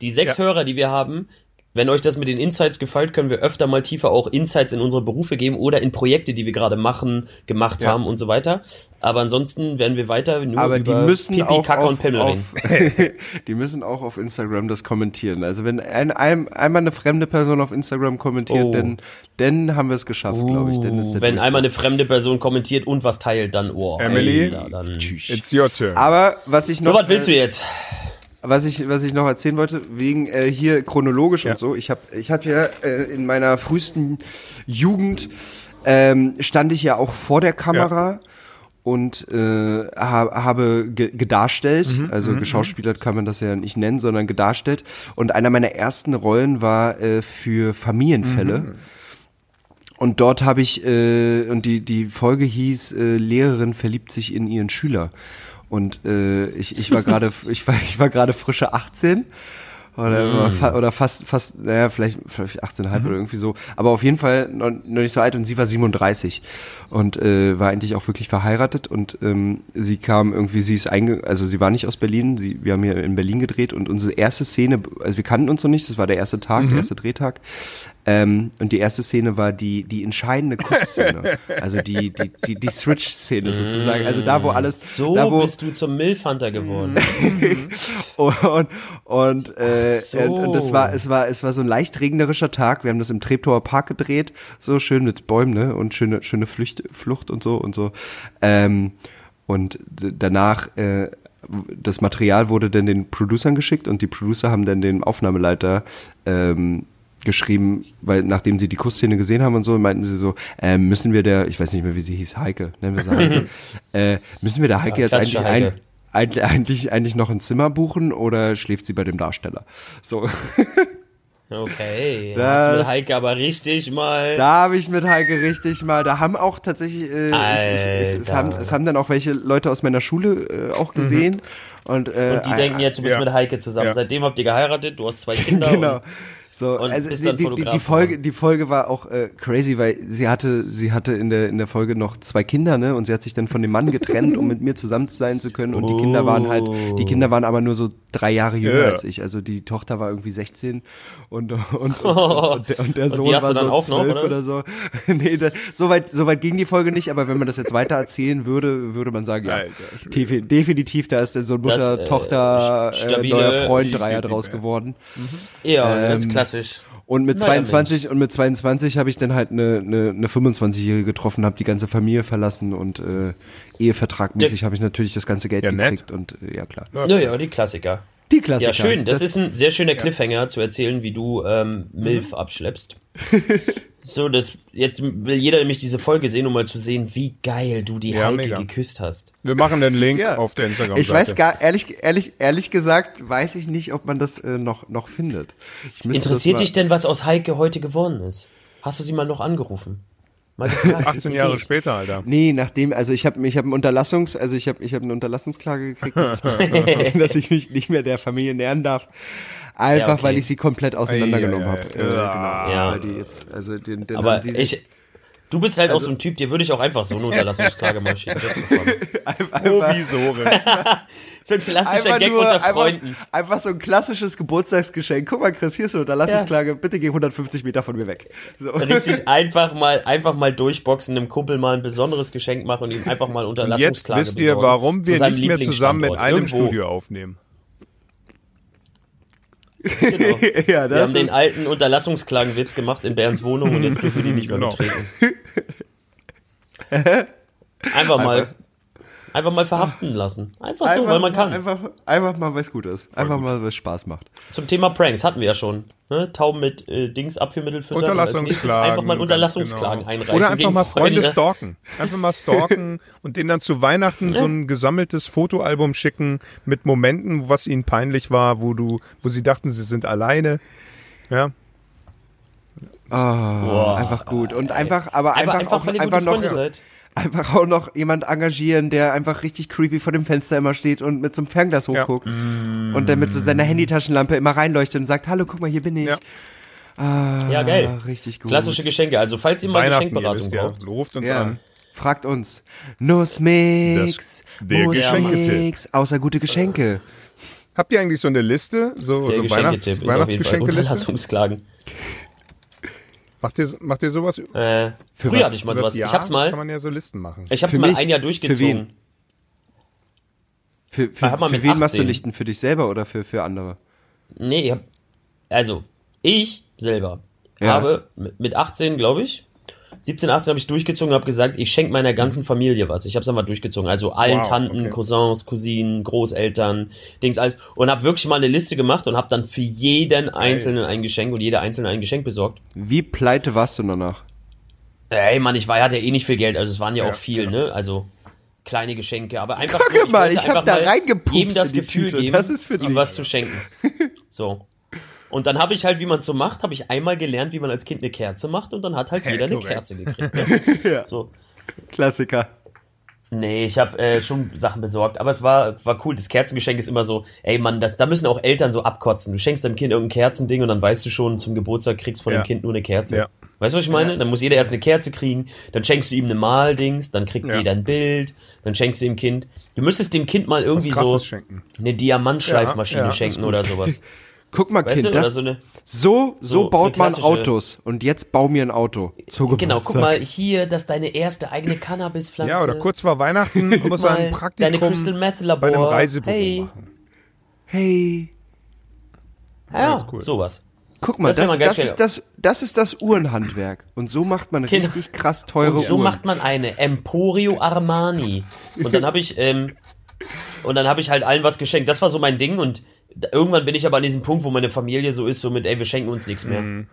die sechs Ja. Hörer, die wir haben, wenn euch das mit den Insights gefällt, können wir öfter mal tiefer auch Insights in unsere Berufe geben oder in Projekte, die wir gerade machen, gemacht Ja. haben und so weiter. Aber ansonsten werden wir weiter nur aber die über müssen Pipi, auch Kacke auf, und Pimmel reden. (laughs) die müssen auch auf Instagram das kommentieren. Also wenn ein, ein, einmal eine fremde Person auf Instagram kommentiert, Oh. dann, dann haben wir es geschafft, glaube ich. Dann ist Wenn einmal eine fremde Person kommentiert und was teilt, dann oh, Emily? Alter, dann. It's your turn. Aber was ich noch So, was willst du jetzt? Was ich was ich noch erzählen wollte wegen äh, hier chronologisch Ja. und so. Ich habe ich habe ja äh, in meiner frühesten Jugend ähm, stand ich ja auch vor der Kamera. Und äh, ha habe ge gedarstellt, also geschauspielert kann man das ja nicht nennen, sondern gedarstellt. Und einer meiner ersten Rollen war äh, für Familienfälle. Und dort habe ich, äh, und die, die Folge hieß, äh, Lehrerin verliebt sich in ihren Schüler. Und äh, ich, ich war gerade, ich war, ich war gerade frische 18 oder, fa oder fast, fast, naja, vielleicht, vielleicht 18,5 oder irgendwie so. Aber auf jeden Fall noch, noch nicht so alt und sie war 37 und äh, war eigentlich auch wirklich verheiratet und ähm, sie kam irgendwie, sie ist einge, also sie war nicht aus Berlin, sie, wir haben hier in Berlin gedreht und unsere erste Szene, also wir kannten uns noch nicht, das war der erste Tag, der erste Drehtag. Ähm, und die erste Szene war die, die entscheidende Kussszene. (laughs) also die, die, die, die Switch-Szene sozusagen. Also da, wo alles, So da, wo, bist du zum Milfhunter geworden. (laughs) und und, äh, Ach so. und, und es war es war es war so ein leicht regnerischer Tag. Wir haben das im Treptower Park gedreht, so schön mit Bäumen ne? und schöne schöne Flücht, Flucht und so und so. Ähm, und danach äh, das Material wurde dann den Producern geschickt und die Producer haben dann den Aufnahmeleiter ähm, geschrieben, weil nachdem sie die Kussszene gesehen haben und so, meinten sie so, äh, müssen wir der, ich weiß nicht mehr, wie sie hieß, Heike, nennen wir sie Heike, (laughs) äh, müssen wir der Heike Ja, jetzt eigentlich klassische ein, Heike. Eigentlich, eigentlich, eigentlich noch ein Zimmer buchen oder schläft sie bei dem Darsteller? So, (laughs) Okay, Das- hast du mit Heike aber richtig mal. da habe ich mit Heike richtig mal, da haben auch tatsächlich, äh, ich, ich, es, es, haben, es haben dann auch welche Leute aus meiner Schule äh, auch gesehen und, äh, und die denken jetzt, du bist ja. mit Heike zusammen. Ja. Seitdem habt ihr geheiratet, du hast zwei (laughs) Kinder. genau. Und So, und also die, die, die, Folge, die Folge war auch äh, crazy, weil sie hatte, sie hatte in der in der Folge noch zwei Kinder, ne, und sie hat sich dann von dem Mann getrennt, um mit mir zusammen sein zu können. Und die Kinder waren halt, die Kinder waren aber nur so drei Jahre jünger Ja. als ich. Also die Tochter war irgendwie 16 und und und, (laughs) und, und, der, und der Sohn war so 12 oder oder, so. (laughs) nee, da, so weit so weit ging die Folge nicht, aber wenn man das jetzt weiter erzählen würde, würde man sagen, ja, Alter, defi- definitiv, da ist so ein Mutter, Das, äh, Tochter, äh, neuer Freund, Dreier draus geworden. ja, Ähm, ganz klassisch. Und mit Naja, 22 und mit 22 habe ich dann halt eine, eine, eine 25-Jährige getroffen, habe die ganze Familie verlassen und äh, Ehevertragmäßig habe ich natürlich das ganze Geld Ja, nett. gekriegt und äh, ja klar. Ja, ja, die Klassiker. Die Klassiker. Ja, schön. Das, ist ein sehr schöner Cliffhanger zu erzählen, wie du ähm, Milf abschleppst. (laughs) so, das jetzt will jeder nämlich diese Folge sehen, um mal zu sehen, wie geil du die Ja, Heike mega. geküsst hast. Wir machen den Link Ja. auf der Instagram-Seite. Ich weiß gar, ehrlich, ehrlich, ehrlich gesagt, weiß ich nicht, ob man das äh, noch, noch findet. Interessiert das dich denn, was aus Heike heute geworden ist? Hast du sie mal noch angerufen? Mal (laughs) gefragt, 18 Jahre später, Alter. Nee, nachdem, also ich habe ich hab ein Unterlassungs, also ich habe ich hab eine Unterlassungsklage gekriegt, dass ich, (laughs) dass ich mich nicht mehr der Familie nähern darf. Einfach Ja, okay. weil ich sie komplett auseinandergenommen Ei, ei, habe. ei, Äh, genau. Ja. Weil die jetzt, also den, den Aber haben die sich- ich, du bist halt Also auch so ein Typ, dir würde ich auch einfach so eine Unterlassungsklage (laughs) mal schicken. fun. Provisoren. (laughs) So ein klassischer Gag unter Freunden. Einfach, einfach so ein klassisches Geburtstagsgeschenk. Guck mal, Chris, hier ist eine Unterlassungsklage. Bitte geh 150 Meter von mir weg. So. Richtig (laughs) einfach mal, einfach mal durchboxen, einem Kumpel mal ein besonderes Geschenk machen und ihm einfach mal Und jetzt Unterlassungsklage wisst ihr, warum wir nicht mehr zusammen in Lieblingsstandort. einem Irgendwo. Studio aufnehmen. Genau. (laughs) ja, Wir haben den alten Unterlassungsklagenwitz gemacht in Bernds Wohnung und jetzt dürfen wir die nicht mehr Genau. betreten. (laughs) Einfach mal, einfach mal verhaften lassen. Einfach so, weil man kann. Einfach, einfach mal, weil es gut ist. Einfach mal, weil es Spaß macht. Zum Thema Pranks hatten wir ja schon. Ne? Tauben mit äh, Dings Abführmittel füttern. Unterlassungsklagen. Einfach mal Unterlassungsklagen genau. einreichen. Oder einfach mal Freunde Freunde. stalken. Einfach mal stalken (laughs) und denen dann zu Weihnachten so ein gesammeltes Fotoalbum schicken mit Momenten, was ihnen peinlich war, wo du, wo sie dachten, sie sind alleine. Ja. Ah, Boah. einfach gut. Und einfach, aber Einfach, einfach, einfach, auch, einfach noch, Freunde seid. Einfach auch noch jemand engagieren, der einfach richtig creepy vor dem Fenster immer steht und mit so einem Fernglas Ja. hochguckt. Und der mit so seiner Handytaschenlampe immer reinleuchtet und sagt, hallo, guck mal, hier bin ich. Ja. Ah, Ja, geil. Richtig gut. Klassische Geschenke. Also, falls ihr mal Geschenkberatung wisst ja. braucht. Ruft uns Ja. an. Fragt uns. Nussmix. Geschenketipp. Außer gute Geschenke. Habt ihr eigentlich so eine Liste? So, Der so Weihnachts Weihnachtsgeschenkeliste? Unterlassungsklagen. Macht ihr, macht ihr sowas? Äh, Für früher was? hatte ich mal sowas. Jahr Ich hab's Kann mal, man ja so Listen machen. ich hab's Für mal mich? ein Jahr Für durchgezogen. Für, für, hab mal für mit wen machst du 18. Lichten? Für dich selber oder für, für andere? Nee, ich hab, also, ich selber Ja. habe mit mit 18, glaube ich, 17, 18 habe ich durchgezogen und habe gesagt, ich schenke meiner ganzen Familie was. Ich habe es einfach durchgezogen. Also allen Wow, Tanten, okay. Cousins, Cousinen, Großeltern, Dings, alles. Und habe wirklich mal eine Liste gemacht und habe dann für jeden Einzelnen ein Geschenk und jeder Einzelne ein Geschenk besorgt. Wie pleite warst du danach? Ey, Mann, ich war, hatte ja eh nicht viel Geld, also es waren ja, Ja, auch viel, genau. ne? Also kleine Geschenke, aber einfach Guck so, mal, wollte ich hab einfach da mal reingepupst jedem das in die Gefühl Tüte. geben, Das ist für ihm dich. was zu schenken. So. Und dann habe ich halt, wie man es so macht, habe ich einmal gelernt, wie man als Kind eine Kerze macht und dann hat halt Ja, jeder eine korrekt. Kerze gekriegt. Ne? (laughs) Ja. So. Klassiker. Nee, ich habe äh, schon Sachen besorgt, aber es war, war cool. Das Kerzengeschenk ist immer so, ey Mann, das, da müssen auch Eltern so abkotzen. Du schenkst deinem Kind irgendein Kerzending und dann weißt du schon, zum Geburtstag kriegst von Ja. dem Kind nur eine Kerze. Ja. Weißt du, was ich meine? Dann muss jeder erst eine Kerze kriegen, dann schenkst du ihm eine Maldings, dann kriegt Ja. jeder ein Bild, dann schenkst du dem Kind. Du müsstest dem Kind mal irgendwie so schenken. eine Diamantschleifmaschine Ja, ja, schenken oder sowas. (laughs) Guck mal, Weißt Kind, du, das, so eine. so, so, so baut man Autos. Und jetzt bau mir ein Auto. Genau, guck mal, hier, das ist deine erste eigene Cannabispflanze. Ja, oder kurz vor Weihnachten muss er ein Praktikum deine Crystal Meth Labor. bei einem Reisebüro hey. machen. Hey, Ja, ist cool. sowas. guck mal, Das das, das, ist das, das ist das Uhrenhandwerk. Und so macht man Genau. richtig krass teure Und so Uhren. macht man eine Emporio Armani. Und dann habe ich, ähm, und dann habe ich halt allen was geschenkt. Das war so mein Ding und irgendwann bin ich aber an diesem Punkt, wo meine Familie so ist, so mit, ey, wir schenken uns nichts mehr.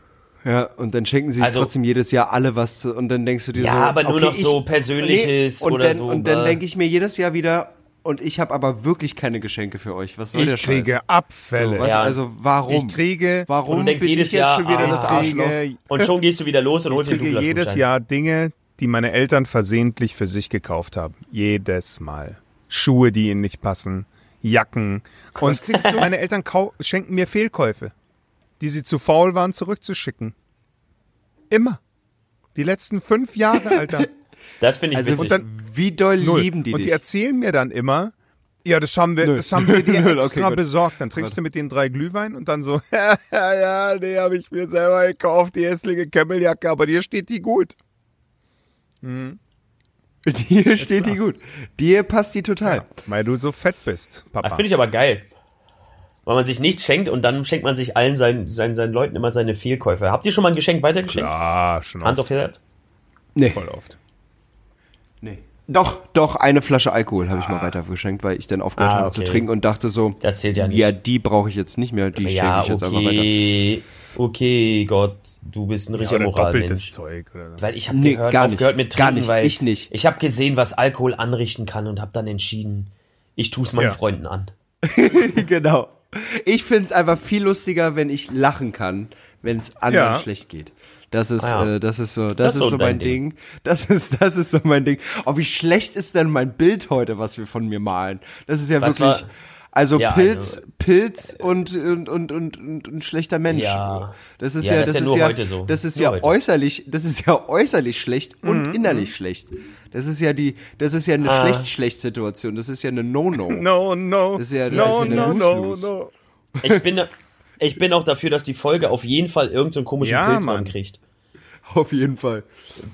Ja, und dann schenken sie sich Also- trotzdem jedes Jahr alle was zu, und dann denkst du dir Ja, so, aber nur okay, noch so ich- Persönliches und oder dann, so, Und dann denke ich mir jedes Jahr wieder, und ich habe aber wirklich keine Geschenke für euch. Was soll der Ich kriege Scheiß? Abfälle. So, was, Ja. Also warum? Ich kriege, warum Und du denkst bin jedes ich jetzt Jahr, schon wieder ah, das ich Arschloch? kriege, Und schon gehst du wieder los und ich holst den kriege Douglas jedes Jahr Dinge, die meine Eltern versehentlich für sich gekauft haben. Jedes Mal. Schuhe, die ihnen nicht passen, Jacken. Und meine Eltern schenken mir Fehlkäufe, die sie zu faul waren zurückzuschicken. Immer. Die letzten fünf Jahre, Alter. (laughs) Das finde ich Also witzig. Und dann- wie doll Null. lieben die und die dich? erzählen mir dann immer, ja, das haben wir, Null. das haben wir (laughs) dir okay, extra gut. besorgt. Dann trinkst du mit denen drei Glühwein und dann so, (laughs) ja, ja, nee, habe ich mir selber gekauft, die hässliche Kämmeljacke, aber dir steht die gut. (laughs) Dir steht die gut. Dir passt die total. Weil du so fett bist, Das Papa. finde ich aber geil. weil man sich nichts schenkt und dann schenkt man sich allen seinen, seinen, seinen Leuten immer seine Fehlkäufe. Habt ihr schon mal ein Geschenk weitergeschenkt? Ja, schon Hand oft, auf Herz. Nee. voll oft. nee. Doch, doch, eine Flasche Alkohol habe ich mal weitergeschenkt, weil ich dann aufgehört Ah, habe okay. zu trinken und dachte so, Das zählt ja nicht. ja, die brauche ich jetzt nicht mehr, die ja, schenke ich jetzt einfach weiter. Okay. Gott, du bist ein Ja, richtiger Moralmensch. Zeug. Oder so. Weil ich habe Nee, gehört, gar nicht. aufgehört mit Gar Trinken, nicht. weil Ich nicht. ich habe gesehen, was Alkohol anrichten kann und habe dann entschieden, ich tue es meinen Ja. Freunden an. (laughs) genau. Ich find's einfach viel lustiger, wenn ich lachen kann, wenn es anderen Ja. schlecht geht. Das ist, Ah ja. äh, das ist so, das, Das ist so mein Ding. Das ist, das ist so mein Ding. Oh, wie schlecht ist denn mein Bild heute, was wir von mir malen? Das ist ja Was wirklich, war- also Ja, Pilz, also- Pilz und, und, und, und, und ein schlechter Mensch. Ja. Das ist Ja, ja, das ist ja nur heute so. das ist Nur ja heute. äußerlich, das ist ja äußerlich schlecht Mhm, und innerlich schlecht. Das ist ja die, das ist ja eine Ah. schlecht-schlecht-Situation. Das ist ja eine No-No. No, no, Das ist ja- das no, ist ja eine no, no, Lose-Lose. no. Ich bin, ich bin auch dafür, dass die Folge auf jeden Fall irgendeinen so komischen Ja, Pilznamen Mann. kriegt. Auf jeden Fall.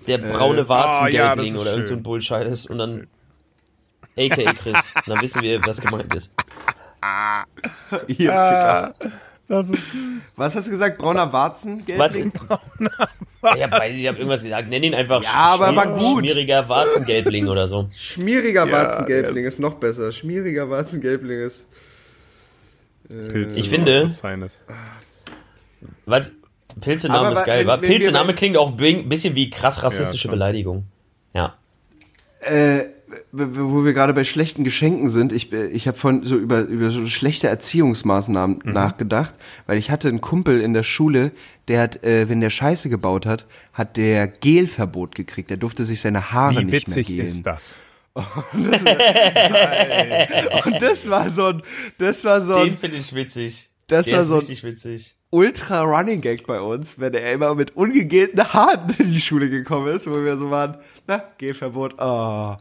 Der braune ah, Warzengelbling ja, das ist oder irgend so ist und dann AKA Chris. Dann wissen wir, was gemeint ist. (laughs) Hier, Ah, das ist Was hast du gesagt? Brauner Warzen? Was? Ich hab, weiß, ich habe irgendwas gesagt. Nenn ihn einfach Ja, aber war gut. schmieriger Warzengelbling oder so. Schmieriger Ja, Warzengelbling ist noch besser. Schmieriger Warzengelbling ist. Pilze Ich finde- was Feines. Was? Pilzename ist geil. wa? Pilzename klingt auch ein bisschen wie krass rassistische schon. Beleidigung. Ja. Äh, wo wir gerade bei schlechten Geschenken sind, ich, äh, ich habe von so über, über so schlechte Erziehungsmaßnahmen Mhm. nachgedacht, weil ich hatte einen Kumpel in der Schule, der hat, äh, wenn der Scheiße gebaut hat, hat der Gelverbot gekriegt. Der durfte sich seine Haare Wie nicht witzig mehr gelen. ist das? (laughs) (laughs) Und das war so ein, das war so Den ein finde ich witzig. Das Der war so ein- richtig witzig. ultra Running Gag bei uns, wenn er immer mit ungegelten Haaren in die Schule gekommen ist, wo wir so waren, na, Gelverbot, oh.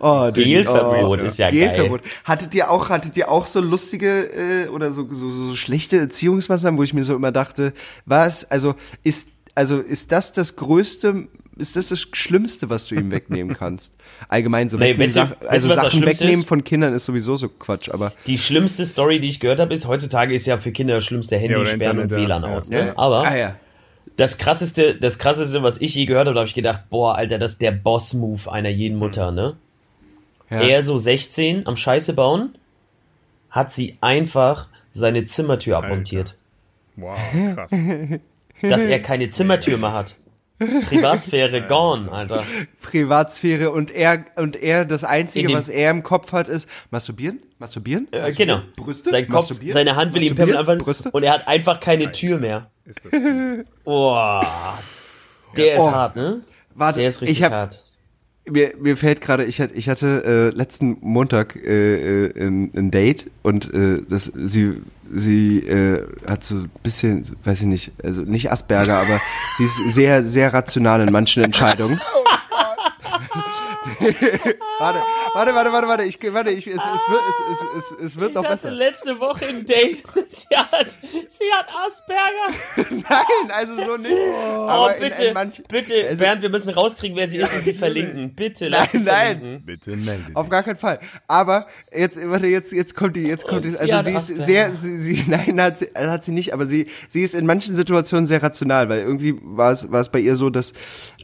oh Gelverbot oh, ist ja Gelverbot. Hattet ihr auch, hattet ihr auch so lustige äh, oder so, so, so schlechte Erziehungsmaßnahmen, wo ich mir so immer dachte, was, also ist, also ist das das größte, ist das das Schlimmste, was du ihm wegnehmen kannst? Allgemein so Nee, wegnehmen, weißt du- weißt du, also was das Sachen Schlimmste wegnehmen ist? von Kindern ist sowieso so Quatsch, aber Die schlimmste Story, die ich gehört habe, ist, heutzutage ist ja für Kinder das schlimmste Handy oder sperren und Internet, ja. WLAN Ja. aus. Ne? Ja. Aber ah ja. das krasseste, das krasseste, was ich je gehört habe, da habe ich gedacht, boah, Alter, das ist der Boss-Move einer jeden Mutter, ne? Ja. Er so 16 am Scheiße bauen, hat sie einfach seine Zimmertür abmontiert. Wow, krass. Dass er keine Zimmertür mehr hat. Privatsphäre (laughs) gone, Alter. Privatsphäre und er und er das einzige, was er im Kopf hat, ist masturbieren, masturbieren, Äh, genau. Brüste, Sein Kopf, masturbieren, seine Hand will ihm masturbieren, pimmeln einfach Brüste. und er hat einfach keine Tür mehr. Ist das. Boah. (laughs) Der ist Oh. hart, ne? Warte, Der ist richtig ich hab, hart. Mir, mir fällt gerade, ich hatte, ich hatte äh, letzten Montag äh, äh, ein, ein Date und äh, das, sie, sie äh, hat so ein bisschen, weiß ich nicht, also nicht Asperger, aber sie ist sehr, sehr rational in manchen Entscheidungen. (laughs) (laughs) warte, warte, warte, warte, warte, ich, warte, ich, es, es wird, es, es, es, es wird Ich noch hatte besser. letzte Woche ein Date (laughs) und sie hat, sie hat Asperger. (laughs) Nein, also so nicht. Oh, aber in- bitte, in manch- bitte, also- Bernd, wir müssen rauskriegen, wer sie ist und sie verlinken. Bitte, lass Nein, sie nein. verlinken. Bitte melde Auf gar keinen Fall. Aber jetzt, warte, jetzt, jetzt kommt die, jetzt kommt Und die, sie also hat sie ist Asperger. sehr, sie, sie, nein, hat sie, also hat sie nicht, aber sie, sie ist in manchen Situationen sehr rational, weil irgendwie war es, war es bei ihr so, dass,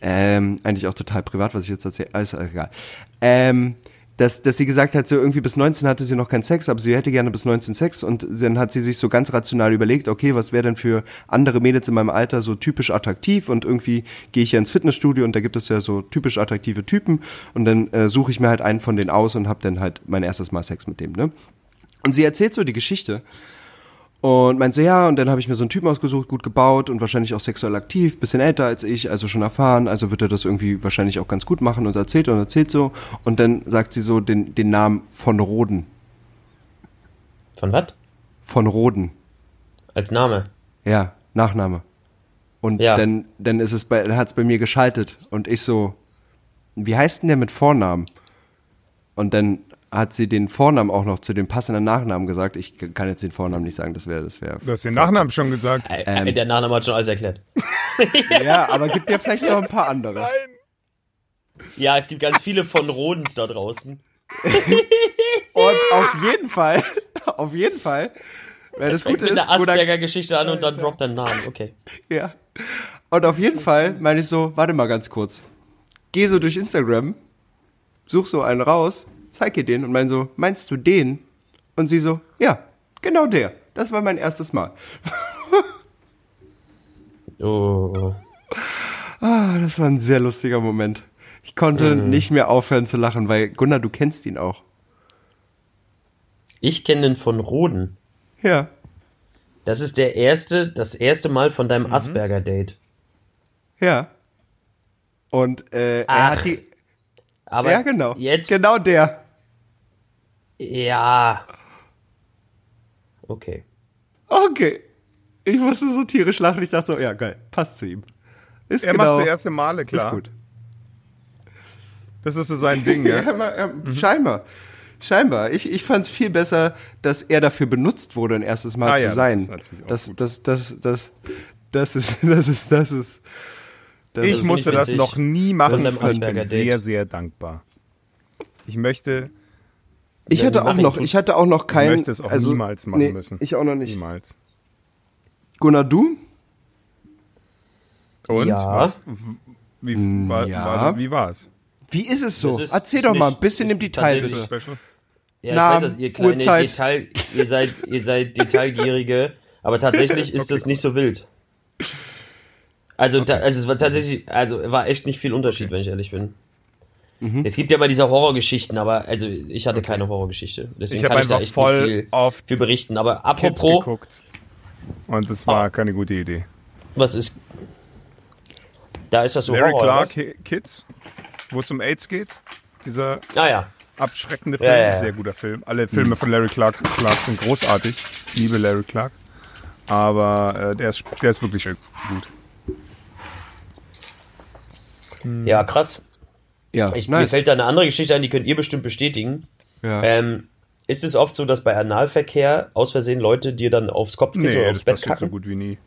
ähm, eigentlich auch total privat, was ich jetzt erzähle, alles egal. Ähm, dass, dass sie gesagt hat, so irgendwie bis 19 hatte sie noch keinen Sex, aber sie hätte gerne bis 19 Sex und dann hat sie sich so ganz rational überlegt, okay, was wäre denn für andere Mädels in meinem Alter so typisch attraktiv und irgendwie gehe ich ja ins Fitnessstudio und da gibt es ja so typisch attraktive Typen und dann äh, suche ich mir halt einen von denen aus und habe dann halt mein erstes Mal Sex mit dem, ne? Und sie erzählt so die Geschichte und meint so, ja, und dann habe ich mir so einen Typen ausgesucht, gut gebaut und wahrscheinlich auch sexuell aktiv, bisschen älter als ich, also schon erfahren, also wird er das irgendwie wahrscheinlich auch ganz gut machen und erzählt und erzählt so. Und dann sagt sie so den, den Namen von Roden. Von was? Von Roden. Als Name. Ja, Nachname. Und Ja. dann, dann ist es bei, dann hat's bei mir geschaltet und ich so, wie heißt denn der mit Vornamen? Und dann hat sie den Vornamen auch noch zu dem passenden Nachnamen gesagt. Ich kann jetzt den Vornamen nicht sagen, das wäre, das wäre. Du hast den Nachnamen schon gesagt. Äh, Ähm. äh, der Nachname hat schon alles erklärt. (laughs) Ja, aber gibt ja vielleicht noch ein paar andere. Ja, es gibt ganz viele von Rodens da draußen. (laughs) Und auf jeden Fall, (laughs) auf jeden Fall Wer das Fängt Gute mit ist, Gunnar, Asperger-Geschichte an und dann droppt deinen Namen. Okay. ja. Und auf jeden Fall meine ich so, warte mal ganz kurz. Geh so durch Instagram, such so einen raus, zeig ihr den und mein so, meinst du den? Und sie so, ja, genau der. Das war mein erstes Mal. (laughs) Oh. Ah, das war ein sehr lustiger Moment. Ich konnte nicht mehr aufhören zu lachen, weil Gunnar, du kennst ihn auch. Ich kenne den von Roden. Ja. Das ist der erste, das erste Mal von deinem Asperger-Date. Ja. Und äh, er Ach, hat die. Aber ja, genau. jetzt, Genau der. Ja. Okay. Okay. Ich musste so tierisch lachen. Ich dachte so, ja, geil. Passt zu ihm. Ist Er genau. macht zuerst Male, Ist klar. gut. Das ist so sein Ding, (laughs) Ja, ja. ähm, Scheinbar. Scheinbar. Ich, ich fand es viel besser, dass er dafür benutzt wurde, ein erstes Mal Ah zu ja, das sein. ist natürlich auch das, gut. das, das, das, das ist, (laughs) das ist, das ist. Das Ich ist, musste das noch nie machen. Ich bin sehr, sehr dankbar. Ich möchte ich hatte auch ich noch, ich hatte auch noch keinen. möchte es auch niemals machen nee, müssen. Ich auch noch nicht. niemals. Gunnar, du? Und Ja. was? Wie, war, ja. war, wie war's? Wie ist es so? Ist Erzähl doch mal ein bisschen im Detail, bitte. Special? Ja, ich Namen, weiß, dass ihr kleine Uhrzeit. Detail, ihr seid, ihr seid Detailgierige, aber tatsächlich ist das nicht so wild. Also, ta- also es war tatsächlich, also war echt nicht viel Unterschied, wenn ich ehrlich bin. Mhm. Es gibt ja mal diese Horrorgeschichten, aber also ich hatte keine Horrorgeschichte. Deswegen Ich habe kann ich da einfach echt voll viel, auf viel berichten. Aber Kids apropos, geguckt. Und das war Ah. keine gute Idee. was ist. Da ist das so Larry Horror. Clark Kids, wo es um AIDS geht. Dieser Ah ja. abschreckende Film, Ja, ja, sehr guter Film. Alle Filme von Larry Clark, Clark sind großartig. Ich liebe Larry Clark. Aber äh, der, ist, der ist wirklich gut. Ja, krass. Ja, Ich, Mir nice. fällt da eine andere Geschichte ein, die könnt ihr bestimmt bestätigen. ja. Ähm, ist es oft so, dass bei Analverkehr aus Versehen Leute dir dann aufs Kopfkissen oder Nee, aufs das Bett passiert so kacken? gut wie nie.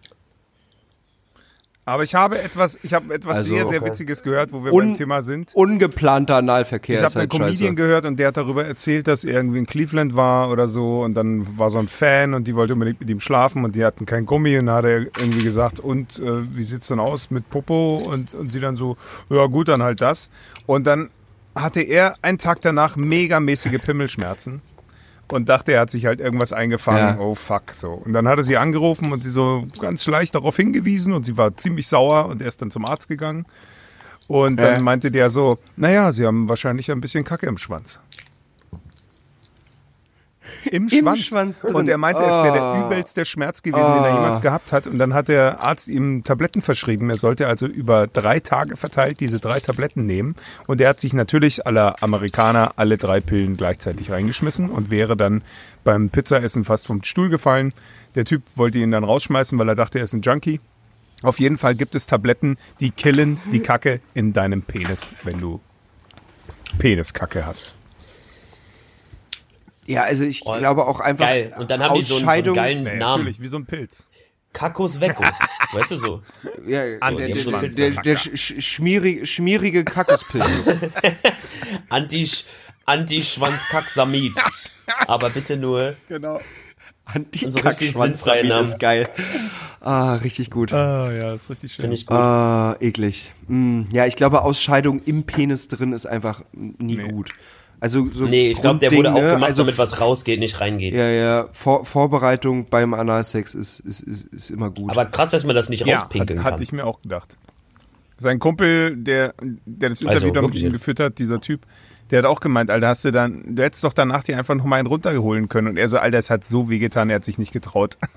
Aber ich habe etwas, ich habe etwas Also, sehr, sehr. Witziges gehört, wo wir Un- beim Thema sind. Ungeplanter Analverkehr Ich habe einen halt Comedian scheiße. gehört und der hat darüber erzählt, dass er irgendwie in Cleveland war oder so und dann war so ein Fan und die wollte unbedingt mit ihm schlafen und die hatten kein Gummi und dann hat er irgendwie gesagt, und äh, wie sieht's dann aus mit Popo? Und, und sie dann so, ja gut, dann halt das. Und dann hatte er einen Tag danach megamäßige Pimmelschmerzen und dachte, er hat sich halt irgendwas eingefangen. Ja. Oh fuck, so. Und dann hat er sie angerufen und sie so ganz leicht darauf hingewiesen und sie war ziemlich sauer und er ist dann zum Arzt gegangen. Und dann Ja. meinte der so, naja, sie haben wahrscheinlich ein bisschen Kacke im Schwanz. Im Schwanz. Schwanz drin. und er meinte, es wäre der Ah. übelste Schmerz gewesen, den er Ah. jemals gehabt hat. Und dann hat der Arzt ihm Tabletten verschrieben. Er sollte also über drei Tage verteilt diese drei Tabletten nehmen. Und er hat sich natürlich aller Amerikaner alle drei Pillen gleichzeitig reingeschmissen und wäre dann beim Pizzaessen fast vom Stuhl gefallen. Der Typ wollte ihn dann rausschmeißen, weil er dachte, er ist ein Junkie. Auf jeden Fall gibt es Tabletten, die killen die Kacke in deinem Penis, wenn du Peniskacke hast. Ja, also ich Oh, glaube auch einfach. Geil. Und dann haben die so einen, so einen Ausscheidung- geilen Nee, Namen. natürlich, wie so ein Pilz. Kakos Vekos. (laughs) weißt du so? Ja, Andi- der, der, so der, der, der sch sch- schmierige, schmierige Kaktuspilz. (laughs) Anti, Anti-Schwanzkacksamid. (laughs) Aber bitte nur. Genau. So richtig sinnfreie Namen. ist geil. Ah, richtig gut. Ah, ja, ist richtig schön. Finde ich gut. Ah, eklig. Mm, ja, ich glaube, Ausscheidung im Penis drin ist einfach nie Nee. gut. Also so nee, ich glaube, der wurde auch gemacht, also damit was rausgeht, nicht reingeht. Ja, ja, Vor Vorbereitung beim Analsex ist, ist, ist, ist immer gut. Aber krass, dass man das nicht Ja, rauspinkeln hat, kann. hatte ich mir auch gedacht. Sein Kumpel, der, der das Also, Interview dann mit ihm geführt hat, dieser Typ, der hat auch gemeint, Alter, hast du dann, du hättest doch danach dir einfach noch mal einen runterholen können. Und er so, Alter, es hat so weh getan, er hat sich nicht getraut. (laughs)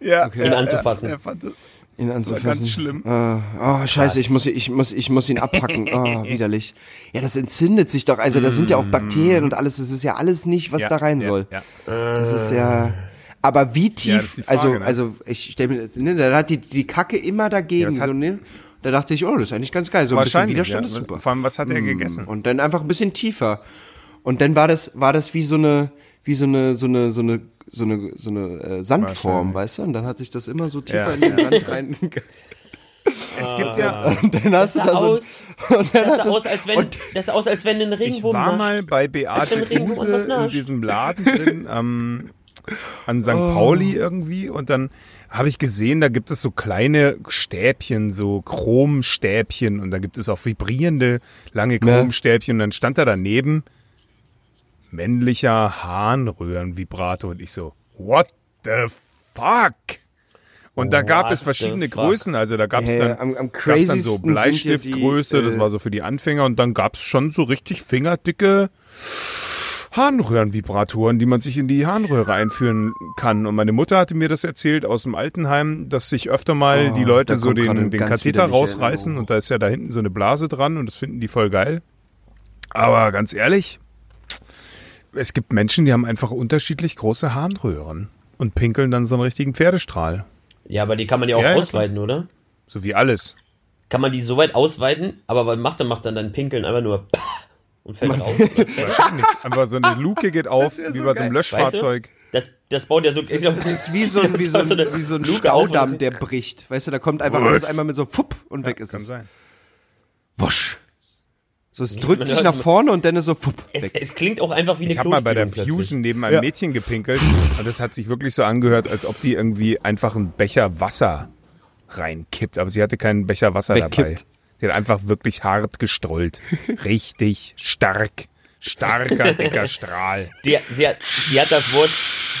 ja, Okay. Ihn anzufassen. Er, er fand das, ihn das war anzufassen. ganz schlimm. Äh, oh, scheiße, ich muss, ich muss, ich muss ihn abpacken. Oh, (laughs) widerlich. Ja, das entzündet sich doch. Also, da sind ja auch Bakterien und alles. Das ist ja alles nicht, was Ja, da rein ja, soll. Ja. Das ist ja. Aber wie tief, Frage, also, ne? also, ich stell mir das, ne, da hat die, die Kacke immer dagegen, so, ne? Da dachte ich, oh, das ist eigentlich ganz geil. So ein bisschen Widerstand ist super. Vor allem, was hat er gegessen? Und dann einfach ein bisschen tiefer. Und dann war das, war das wie so eine, wie so eine, so eine, so eine, so eine, so eine äh, Sandform, weißt du? Und dann hat sich das immer so tiefer Ja, in den Sand (laughs) rein. Es gibt ja. Und dann hast Das du da so. aus, (laughs) Und dann das sah das, aus, als wenn, und, das sah aus, als wenn ein Ich Regenwurm war nascht. mal bei Beate Kruse in diesem Laden drin am, (laughs) an St. Pauli irgendwie und dann habe ich gesehen, da gibt es so kleine Stäbchen, so Chromstäbchen und da gibt es auch vibrierende lange Chromstäbchen und dann stand da daneben männlicher Harnröhrenvibrator und ich so, what the fuck? Und da gab What es verschiedene? Größen, also da gab es Ja, dann, am- am gab's dann so Bleistiftgröße, die, das äh, war so für die Anfänger und dann gab es schon so richtig fingerdicke Harnröhrenvibratoren, die man sich in die Harnröhre einführen kann. Und meine Mutter hatte mir das erzählt aus dem Altenheim, dass sich öfter mal Oh, die Leute so den, den Katheter rausreißen Erinnerung. und da ist ja da hinten so eine Blase dran und das finden die voll geil. Aber ganz ehrlich, es gibt Menschen, die haben einfach unterschiedlich große Harnröhren und pinkeln dann so einen richtigen Pferdestrahl. Ja, aber die kann man ja auch Ja, ja, ausweiten, oder? So wie alles. Kann man die so weit ausweiten, aber was macht er? Macht dann dein Pinkeln einfach nur (laughs) und fällt raus. Wahrscheinlich. Einfach so eine Luke geht auf, wie so bei so einem Löschfahrzeug. Das, das baut ja so. es, ist, es ist wie so ein, (laughs) wie so ein, wie so ein Staudamm, der bricht. Weißt du, da kommt einfach alles einmal mit so Fupp und weg ist Kann es. sein. Wusch. So, es drückt sich nach immer- vorne und dann ist so Fupp. Es, Weg. es klingt auch einfach wie eine Ich habe mal bei der. Fusion neben einem Ja. Mädchen gepinkelt und das hat sich wirklich so angehört, als ob die irgendwie einfach einen Becher Wasser reinkippt. Aber sie hatte keinen Becher Wasser dabei. Wegkippt. Sie hat einfach wirklich hart gestrollt. (laughs) Richtig stark. Starker, dicker Strahl. Die, sie, hat, sie hat das Wort,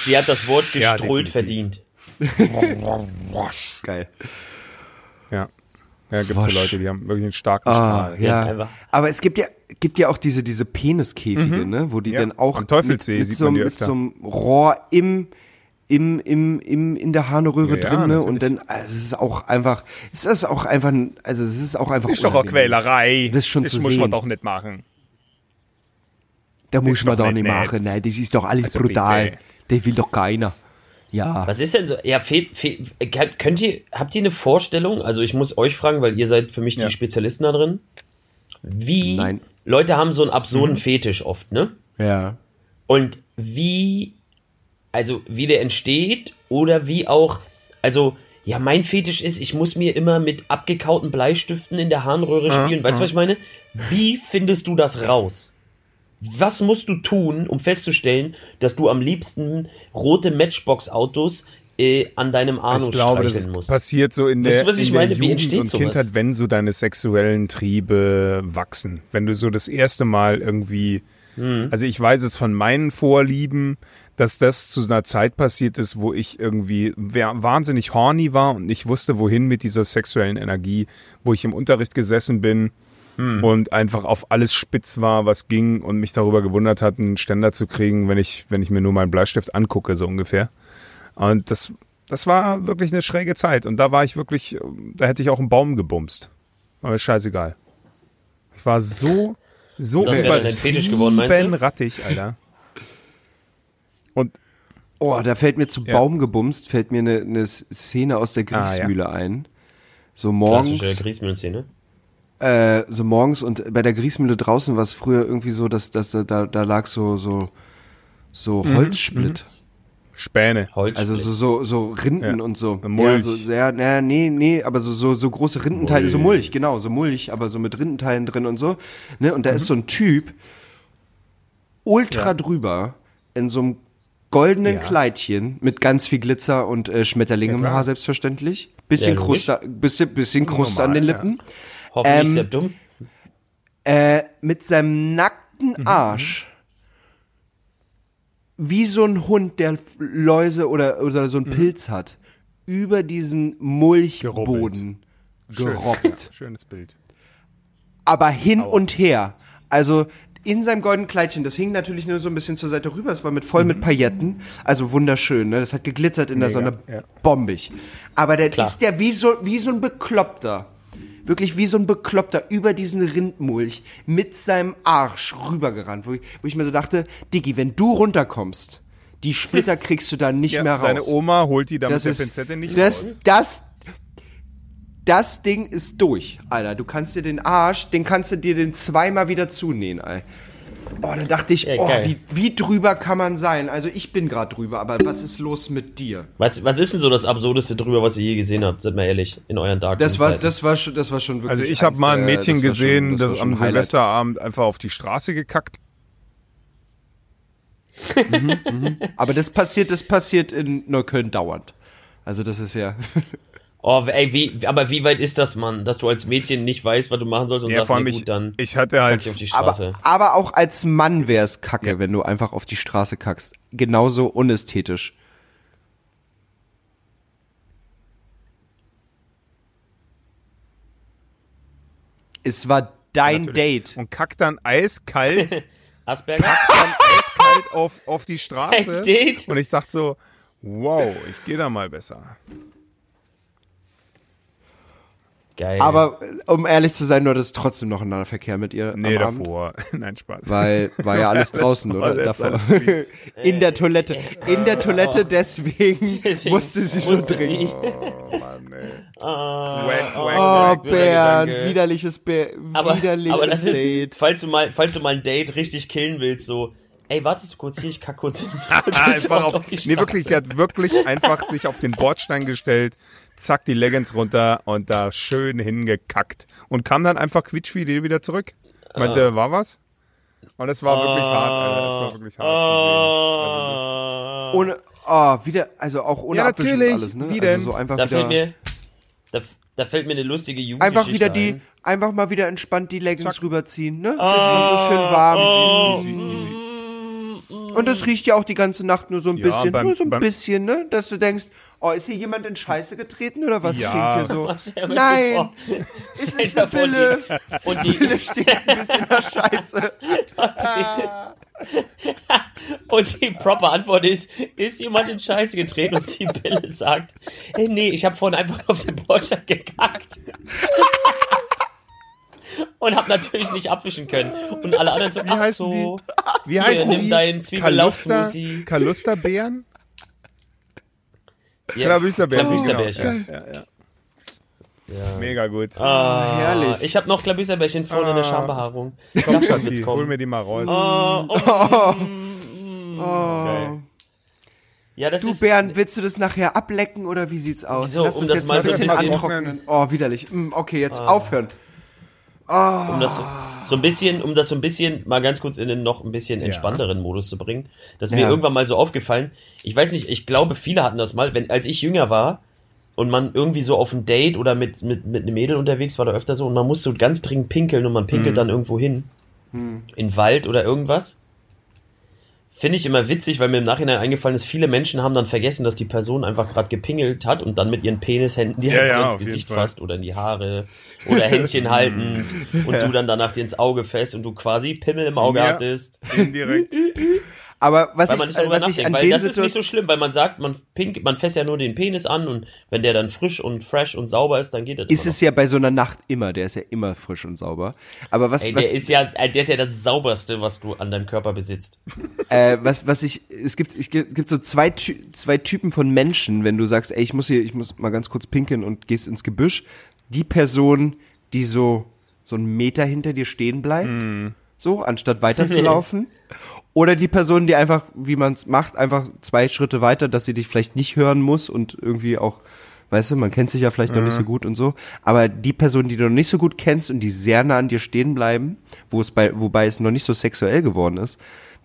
sie hat das Wort Ja, gestrollt definitiv. verdient. (laughs) Geil. Ja. Ja, gibt so Wasch. Leute, die haben wirklich einen starken Ah, Strahl. ja. Aber es gibt ja, gibt ja auch diese, diese Peniskäfige, ne, wo die Mhm. Ja, dann auch am Teufelssee mit, mit, sieht so, man die mit so einem Rohr im, im, im, im, in der Harnröhre Ja, ja, drin, ne, und dann, also es ist auch einfach, es ist auch einfach, ein- also es ist auch einfach Ist doch auch unangenehm. Quälerei. Das ist schon das zu muss man sehen. doch nicht machen. Da muss man doch nicht nicht nett. machen, nein, das ist doch alles Also brutal. bitte. Das will doch keiner. Ja. Was ist denn so? Ja, fehlt, fehlt, kann- könnt ihr, habt ihr eine Vorstellung? Also ich muss euch fragen, weil ihr seid für mich Ja. die Spezialisten da drin. Wie Nein. Leute haben so einen Mhm. absurden Fetisch oft, ne? Ja. Und wie, also wie der entsteht oder wie auch, also ja, mein Fetisch ist, ich muss mir immer mit abgekauten Bleistiften in der Harnröhre spielen. Weißt du, was ich meine? Wie findest du das raus? Was musst du tun, um festzustellen, dass du am liebsten rote Matchbox-Autos äh, an deinem Anus Ich glaube, das musst? passiert so in der, ich in der meine? Wie Jugend entsteht und sowas? Kindheit, wenn so deine sexuellen Triebe wachsen. Wenn du so das erste Mal irgendwie, Hm. also ich weiß es von meinen Vorlieben, dass das zu einer Zeit passiert ist, wo ich irgendwie wahnsinnig horny war und nicht wusste, wohin mit dieser sexuellen Energie, wo ich im Unterricht gesessen bin Hm. und einfach auf alles spitz war, was ging und mich darüber gewundert hat, einen Ständer zu kriegen, wenn ich, wenn ich mir nur meinen Bleistift angucke, so ungefähr. Und das, das war wirklich eine schräge Zeit. Und da war ich wirklich, da hätte ich auch einen Baum gebumst. Aber ist scheißegal. Ich war so, so du? rattig, Alter. Und Oh, da fällt mir zu Ja. Baum gebumst, fällt mir eine, eine Szene aus der Ah, ja. Grießmühle ein. So morgens, Klassische Grießmühlenszene. Äh, so morgens und bei der Grießmühle draußen war es früher irgendwie so, dass, dass da, da, lag so, so, so Mhm, Holzsplit. Späne. Holz. Also so, so, so Rinden Ja. und so. Mulch. Ja, so, ja, na, nee, nee, aber so, so, so große Rindenteile, so Mulch. Mulch, genau, so Mulch, aber so mit Rindenteilen drin und so. Ne? Und da Mhm. ist so ein Typ, ultra drüber, in so einem goldenen Ja. Kleidchen mit ganz viel Glitzer und äh, Schmetterlinge Ja, im. Haar selbstverständlich. Bisschen Ja, Kruste, bisschen, bisschen Kruste an den Lippen. Hoffentlich ähm, sehr dumm. Äh, mit seinem nackten Mhm, Arsch. Wie so ein Hund, der Läuse oder, oder so einen Mhm. Pilz hat. Über diesen Mulchboden Schön. gerobbt. (laughs) Schönes Bild. Aber hin und her. Also in seinem goldenen Kleidchen, das hing natürlich nur so ein bisschen zur Seite rüber, es war mit voll mit Pailletten, also wunderschön, ne? Das hat geglitzert in der Mhm. Mega, Sonne, ja. bombig. Aber dann Klar. ist der wie so, wie so ein Bekloppter. Wirklich wie so ein Bekloppter über diesen Rindmulch mit seinem Arsch rübergerannt, wo ich, wo ich mir so dachte, Diggi, wenn du runterkommst, die Splitter (laughs) kriegst du da nicht Ja, mehr raus. deine Oma holt die da das mit ist, der Pinzette nicht das, raus. das, das Ding ist durch, Alter. Du kannst dir den Arsch, den kannst du dir den zweimal wieder zunähen, Alter. Oh, da dachte ich, Ja, oh, wie, wie drüber kann man sein? Also ich bin gerade drüber, aber was ist los mit dir? Was, was ist denn so das Absurdeste drüber, was ihr je gesehen habt? Seid mal ehrlich, in euren Dark Das war, das war schon, das war schon wirklich. Also ich habe mal ein Mädchen das war schon- gesehen, das das, am Highlight. Silvesterabend einfach auf die Straße gekackt. (laughs) Aber das passiert, das passiert in Neukölln dauernd. Also das ist ja. (laughs) Oh, ey, wie, aber wie weit ist das, Mann, dass du als Mädchen nicht weißt, was du machen sollst und Ja, sagst, vor allem nee, ich, gut, dann ich hatte kack halt ich auf die Straße. Aber, aber auch als Mann wär's kacke, wenn du einfach auf die Straße kackst. Genauso unästhetisch. Es war dein natürlich. Date. und kackt dann eiskalt, (laughs) Asperger? dann eiskalt auf, auf die Straße. Ein Date? Und ich dachte so, wow, ich gehe da mal besser. Geil. Aber äh, um ehrlich zu sein, du hattest trotzdem noch einen Verkehr mit ihr Nee, am Abend. davor. (laughs) Nein, Spaß. Weil war ja alles (laughs) draußen, oder? Davor. (laughs) In der Toilette. In der Toilette, deswegen Deswegen musste sie so dringend. Oh, Mann, ey. Ah, Wack, oh, wack, Oh, Bernd, widerliches, Be aber, widerliches aber das ist, Date. falls du mal, falls du mal ein Date richtig killen willst, so, ey, wartest du kurz hier, ich kack kurz hin. einfach auf, die nee, Straße. wirklich, sie hat wirklich einfach sich auf den Bordstein gestellt, zack, die Leggings runter und da schön hingekackt. Und kam dann einfach quietschfidel wieder zurück. Meinte, war was? Und es war wirklich hart, Alter. Es war wirklich hart Ah. zu Ohne, oh, wieder, also auch ohne Ja, natürlich. alles, ne? Wie Also denn? so einfach Da wieder, fällt mir, da, da fällt mir eine lustige Jugendgeschichte einfach wieder die, ein. einfach mal wieder entspannt die Leggings Zack. rüberziehen, ne? Das ist so schön warm. Und das riecht ja auch die ganze Nacht nur so ein Ja, bisschen, beim- nur so ein beim- bisschen, ne? Dass du denkst, oh, ist hier jemand in Scheiße getreten oder was Ja. stinkt hier so? (laughs) Nein, es ist eine Pille. Und die, Pille stinkt ein bisschen nach Scheiße. (laughs) Und die proper Antwort ist, ist jemand in Scheiße getreten und die Pille sagt, hey, nee, ich habe vorhin einfach auf den Bordstein gekackt. Und habe natürlich nicht abwischen können. Und alle anderen so, Wie ach so, Wie Hier, heißen nimm die? deinen Zwiebelauchsmoothie. Kaluster, Kalusterbeeren? ja, Klabüsterbärchen. Klabüsterbärchen. Genau. Ja, ja, ja. Mega gut. Ah, herrlich. Ich habe noch Klabüsterbärchen vorne in der Ah. Schambehaarung. Komm, Schatzi, hol mir die mal raus. Oh, (laughs) oh, mm, geil. Ja, das Du, ist, Bernd, willst du das nachher ablecken oder wie sieht's aus? So, Lass um das das jetzt mal so ein bisschen antrocknen. Oh, widerlich. Mm, Okay, jetzt aufhören. Um das so, so ein bisschen, um das so ein bisschen mal ganz kurz in den noch ein bisschen entspannteren Modus zu bringen. Das ist mir Ja. irgendwann mal so aufgefallen. Ich weiß nicht, ich glaube, viele hatten das mal, wenn, als ich jünger war und man irgendwie so auf ein Date oder mit, mit, mit einem Mädel unterwegs war, da öfter so und man musste so ganz dringend pinkeln und man pinkelt dann irgendwo hin. In den Wald oder irgendwas. Finde ich immer witzig, weil mir im Nachhinein eingefallen ist, viele Menschen haben dann vergessen, dass die Person einfach gerade gepingelt hat und dann mit ihren Penishänden die Ja, einfach ja, ins Gesicht fasst oder in die Haare oder Händchen (laughs) haltend und du dann danach dir ins Auge fäst und du quasi Pimmel im Auge Ja. hattest. Indirekt. (laughs) Aber was ich, nicht darüber was ich nachdenkt, an weil den das ist nicht so schlimm, weil man sagt, man pink, man fässt ja nur den Penis an und wenn der dann frisch und fresh und sauber ist, dann geht das Ist es ja bei so einer Nacht immer, der ist ja immer frisch und sauber. Aber was. Ey, was, der ist ja, äh, der ist ja das sauberste, was du an deinem Körper besitzt. (laughs) äh, was, was ich, es gibt, es gibt so zwei, zwei Typen von Menschen, wenn du sagst, ey, ich muss hier, ich muss mal ganz kurz pinkeln und gehst ins Gebüsch. Die Person, die so, so einen Meter hinter dir stehen bleibt, so, anstatt weiterzulaufen. (laughs) Oder die Person, die einfach, wie man es macht, einfach zwei Schritte weiter, dass sie dich vielleicht nicht hören muss und irgendwie auch, weißt du, man kennt sich ja vielleicht noch nicht so gut und so. Aber die Person, die du noch nicht so gut kennst und die sehr nah an dir stehen bleiben, wo es bei, wobei es noch nicht so sexuell geworden ist,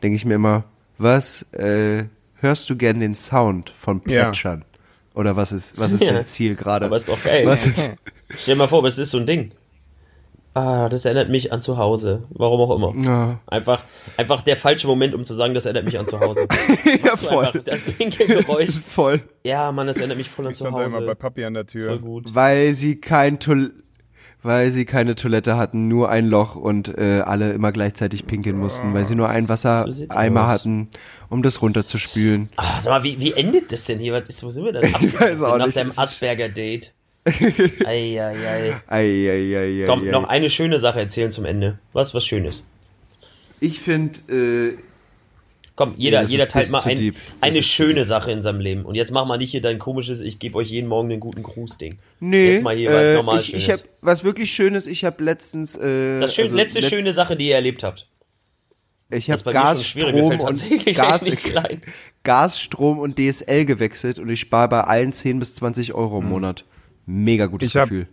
denke ich mir immer, was, äh, hörst du gern den Sound von Ja. Plätschern? Oder was ist, was ist (laughs) Ja. dein Ziel gerade? Aber ist doch geil. Was ist, (laughs) Stell dir mal vor, das ist so ein Ding. Ah, das erinnert mich an zu Hause. Warum auch immer. ja, Einfach, einfach der falsche Moment, um zu sagen, das erinnert mich an zu Hause. (laughs) ja So voll. einfach das Das Pinkelgeräusch. ist voll. Ja, Mann, das erinnert mich voll an Ich zu stand da immer bei Hause. Papi an der Tür. Voll gut. Weil sie kein Toil weil sie keine Toilette hatten, nur ein Loch und äh, alle immer gleichzeitig pinkeln mussten, weil sie nur einen So Wassereimer aus. hatten, um das runterzuspülen. Ah, sag mal, wie, wie endet das denn hier? Was ist, wo sind wir denn? (laughs) Ich weiß auch Nach nicht, deinem es ist- Asperger-Date. Eieiei. Eieieiei. Komm, noch eine schöne Sache erzählen zum Ende. Was, was Schönes. Ich finde, äh, Komm, jeder, Nee, jeder ist- teilt mal ein, eine schöne Sache in seinem Leben. Und jetzt mach mal nicht hier dein komisches, ich gebe euch jeden Morgen einen guten Gruß-Ding. nee, Jetzt mal hier was äh, normal ich, ich hab was wirklich Schönes. Ich habe letztens äh, Das schön, also letzte let- schöne Sache, die ihr erlebt habt. Ich habe (laughs) Gas, Strom und tatsächlich Gas. Gas, Strom und DSL gewechselt und ich spare bei allen 10 bis 20 Euro im Monat. Mega gutes Ich hab- Gefühl.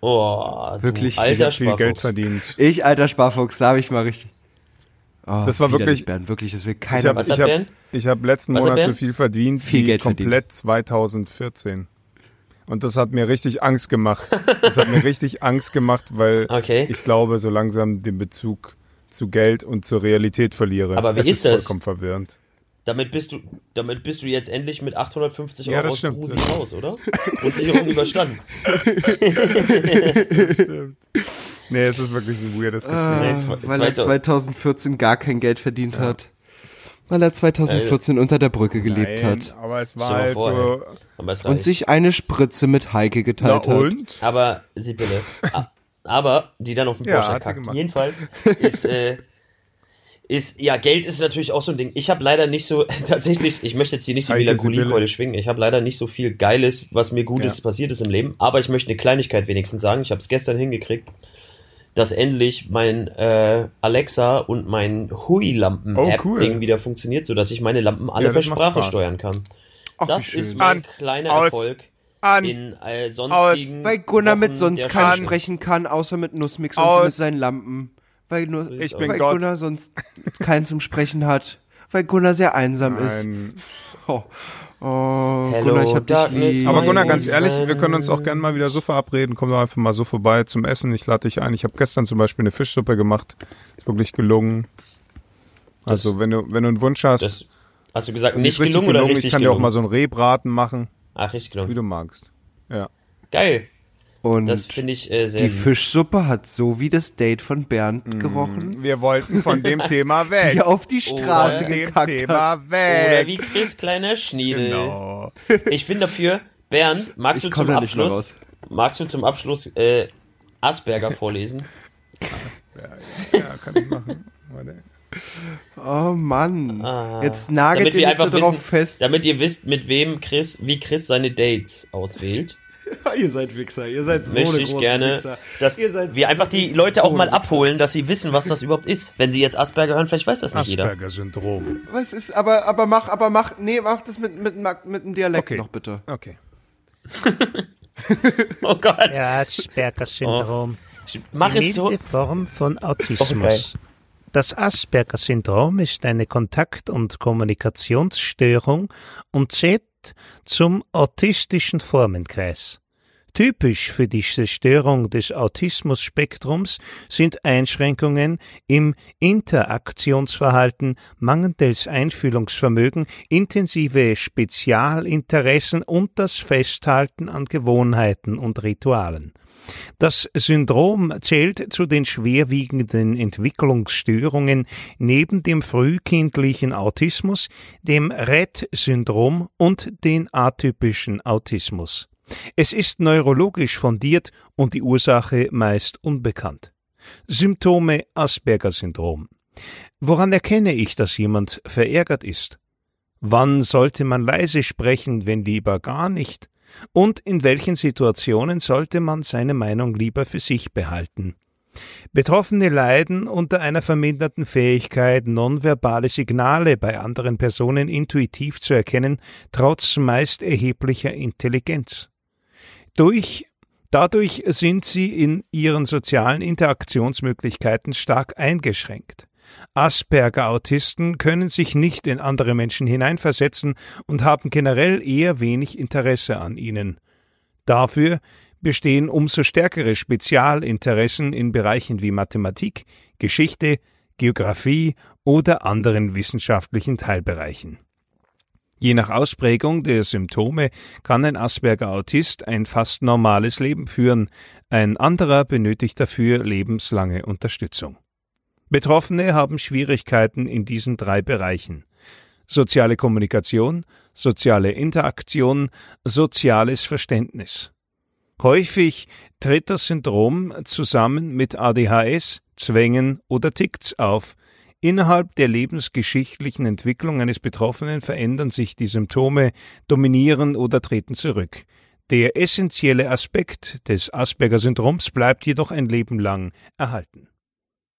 Oh, Wirklich alter viel Geld Sparfuchs. verdient. Ich, alter Sparfuchs, da habe ich mal richtig. Oh, Das war wirklich- Bernd, wirklich, das will Ich keiner. habe Was ich hat hab, ich hab letzten Was Monat so viel verdient Viel wie Geld komplett 2014. Und das hat mir richtig Angst gemacht. Das hat mir (laughs) richtig Angst gemacht, weil Okay. ich glaube, so langsam den Bezug zu Geld und zur Realität verliere. Aber wie es ist ist das? vollkommen verwirrend. Damit bist du, damit bist du jetzt endlich mit 850 Ja, Euro aus stimmt. Grusi raus, oder? Unsicherung überstanden. Nee, es ist wirklich ein weirdes Gefühl. Ah, Nee, zwei- weil er 2014 gar kein Geld verdient hat. Weil er 2014 unter der Brücke gelebt Nein, hat. aber es war halt vor, so. Aber es Und sich eine Spritze mit Heike Na geteilt hat. und? Aber Sibylle. aber die dann auf den Ja, Porsche hat sie kackt. gemacht. Jedenfalls ist, äh, ist, ja, Geld ist natürlich auch so ein Ding. Ich habe leider nicht so, (laughs) tatsächlich, ich möchte jetzt hier nicht die Melancholie-Keule schwingen. Ich habe leider nicht so viel Geiles, was mir Gutes Ja. passiert ist im Leben. Aber ich möchte eine Kleinigkeit wenigstens sagen. Ich habe es gestern hingekriegt, dass endlich mein äh, Alexa und mein Hui-Lampen-App-Ding Oh, cool. wieder funktioniert, sodass ich meine Lampen alle Ja, per Sprache Spaß. steuern kann. Ach, das ist mein An, kleiner aus, Erfolg An, in äh, sonstigen Weil Gunnar mit Wochen sonst der keinen sprechen kann, außer mit Nussmix und Aus. mit seinen Lampen. Weil, nur, Ich bin weil Gott. Gunnar sonst keinen zum Sprechen hat. Weil Gunnar sehr einsam ist. Nein. Oh, oh Hello, Gunnar, ich hab dich lieb. Aber Gunnar, ganz ehrlich, wir können uns auch gerne mal wieder so verabreden. Komm doch einfach mal so vorbei zum Essen. Ich lade dich ein. Ich habe gestern zum Beispiel eine Fischsuppe gemacht. Ist wirklich gelungen. Also wenn du wenn du einen Wunsch hast, Das, hast du gesagt, nicht ist richtig gelungen, oder gelungen. richtig ich kann dir gelungen? auch mal so einen Rehbraten machen, Ach, richtig wie gelungen. du magst. Ja. Geil. Und Das finde ich äh, sehr die lieb. Fischsuppe hat so wie das Date von Bernd Mm. gerochen, Wir wollten von dem (laughs) Thema weg. die auf die Straße Oder dem gekackt hat. Thema Oder weg. wie Chris kleiner Schniedel. Genau. Ich bin dafür, Bernd, magst Ich du zum Abschluss, magst du zum Abschluss äh, Asperger vorlesen? Ja, kann ich machen. Warte. Oh Mann. Ah. Jetzt nagelt ihr so einfach drauf fest. damit ihr wisst, mit wem Chris, wie Chris seine Dates auswählt, (laughs) ihr seid Wichser, ihr seid so möchte eine ich große gerne, Wichser. dass Ihr seid wir einfach die Leute so auch mal abholen, dass sie wissen, was das überhaupt ist. Wenn sie jetzt Asperger hören, vielleicht weiß das nicht jeder. Asperger-Syndrom. Was ist, aber, aber mach, aber mach, nee, mach das mit, mit, mit, dem Dialekt Okay. noch bitte. Okay. (laughs) Oh Gott. Ja, Asperger-Syndrom. Mach Die es so. Form von Okay. Autismus. Das Asperger-Syndrom ist eine Kontakt- und Kommunikationsstörung und zählt zum autistischen Formenkreis. Typisch für diese Störung des Autismus-Spektrums sind Einschränkungen im Interaktionsverhalten, mangelndes Einfühlungsvermögen, intensive Spezialinteressen und das Festhalten an Gewohnheiten und Ritualen. Das Syndrom zählt zu den schwerwiegenden Entwicklungsstörungen neben dem frühkindlichen Autismus, dem Rett-Syndrom und den atypischen Autismus. Es ist neurologisch fundiert und die Ursache meist unbekannt. Symptome Asperger-Syndrom. Woran erkenne ich, dass jemand verärgert ist? Wann sollte man leise sprechen, wenn lieber gar nicht? Und in welchen Situationen sollte man seine Meinung lieber für sich behalten? Betroffene leiden unter einer verminderten Fähigkeit, nonverbale Signale bei anderen Personen intuitiv zu erkennen, trotz meist erheblicher Intelligenz. Durch Dadurch sind sie in ihren sozialen Interaktionsmöglichkeiten stark eingeschränkt. Asperger-Autisten können sich nicht in andere Menschen hineinversetzen und haben generell eher wenig Interesse an ihnen. Dafür bestehen umso stärkere Spezialinteressen in Bereichen wie Mathematik, Geschichte, Geographie oder anderen wissenschaftlichen Teilbereichen. Je nach Ausprägung der Symptome kann ein Asperger-Autist ein fast normales Leben führen, ein anderer benötigt dafür lebenslange Unterstützung. Betroffene haben Schwierigkeiten in diesen drei Bereichen soziale Kommunikation, soziale Interaktion, soziales Verständnis. Häufig tritt das Syndrom zusammen mit ADHS, Zwängen oder Ticks auf. Innerhalb der lebensgeschichtlichen Entwicklung eines Betroffenen verändern sich die Symptome, dominieren oder treten zurück. Der essentielle Aspekt des Asperger-Syndroms bleibt jedoch ein Leben lang erhalten.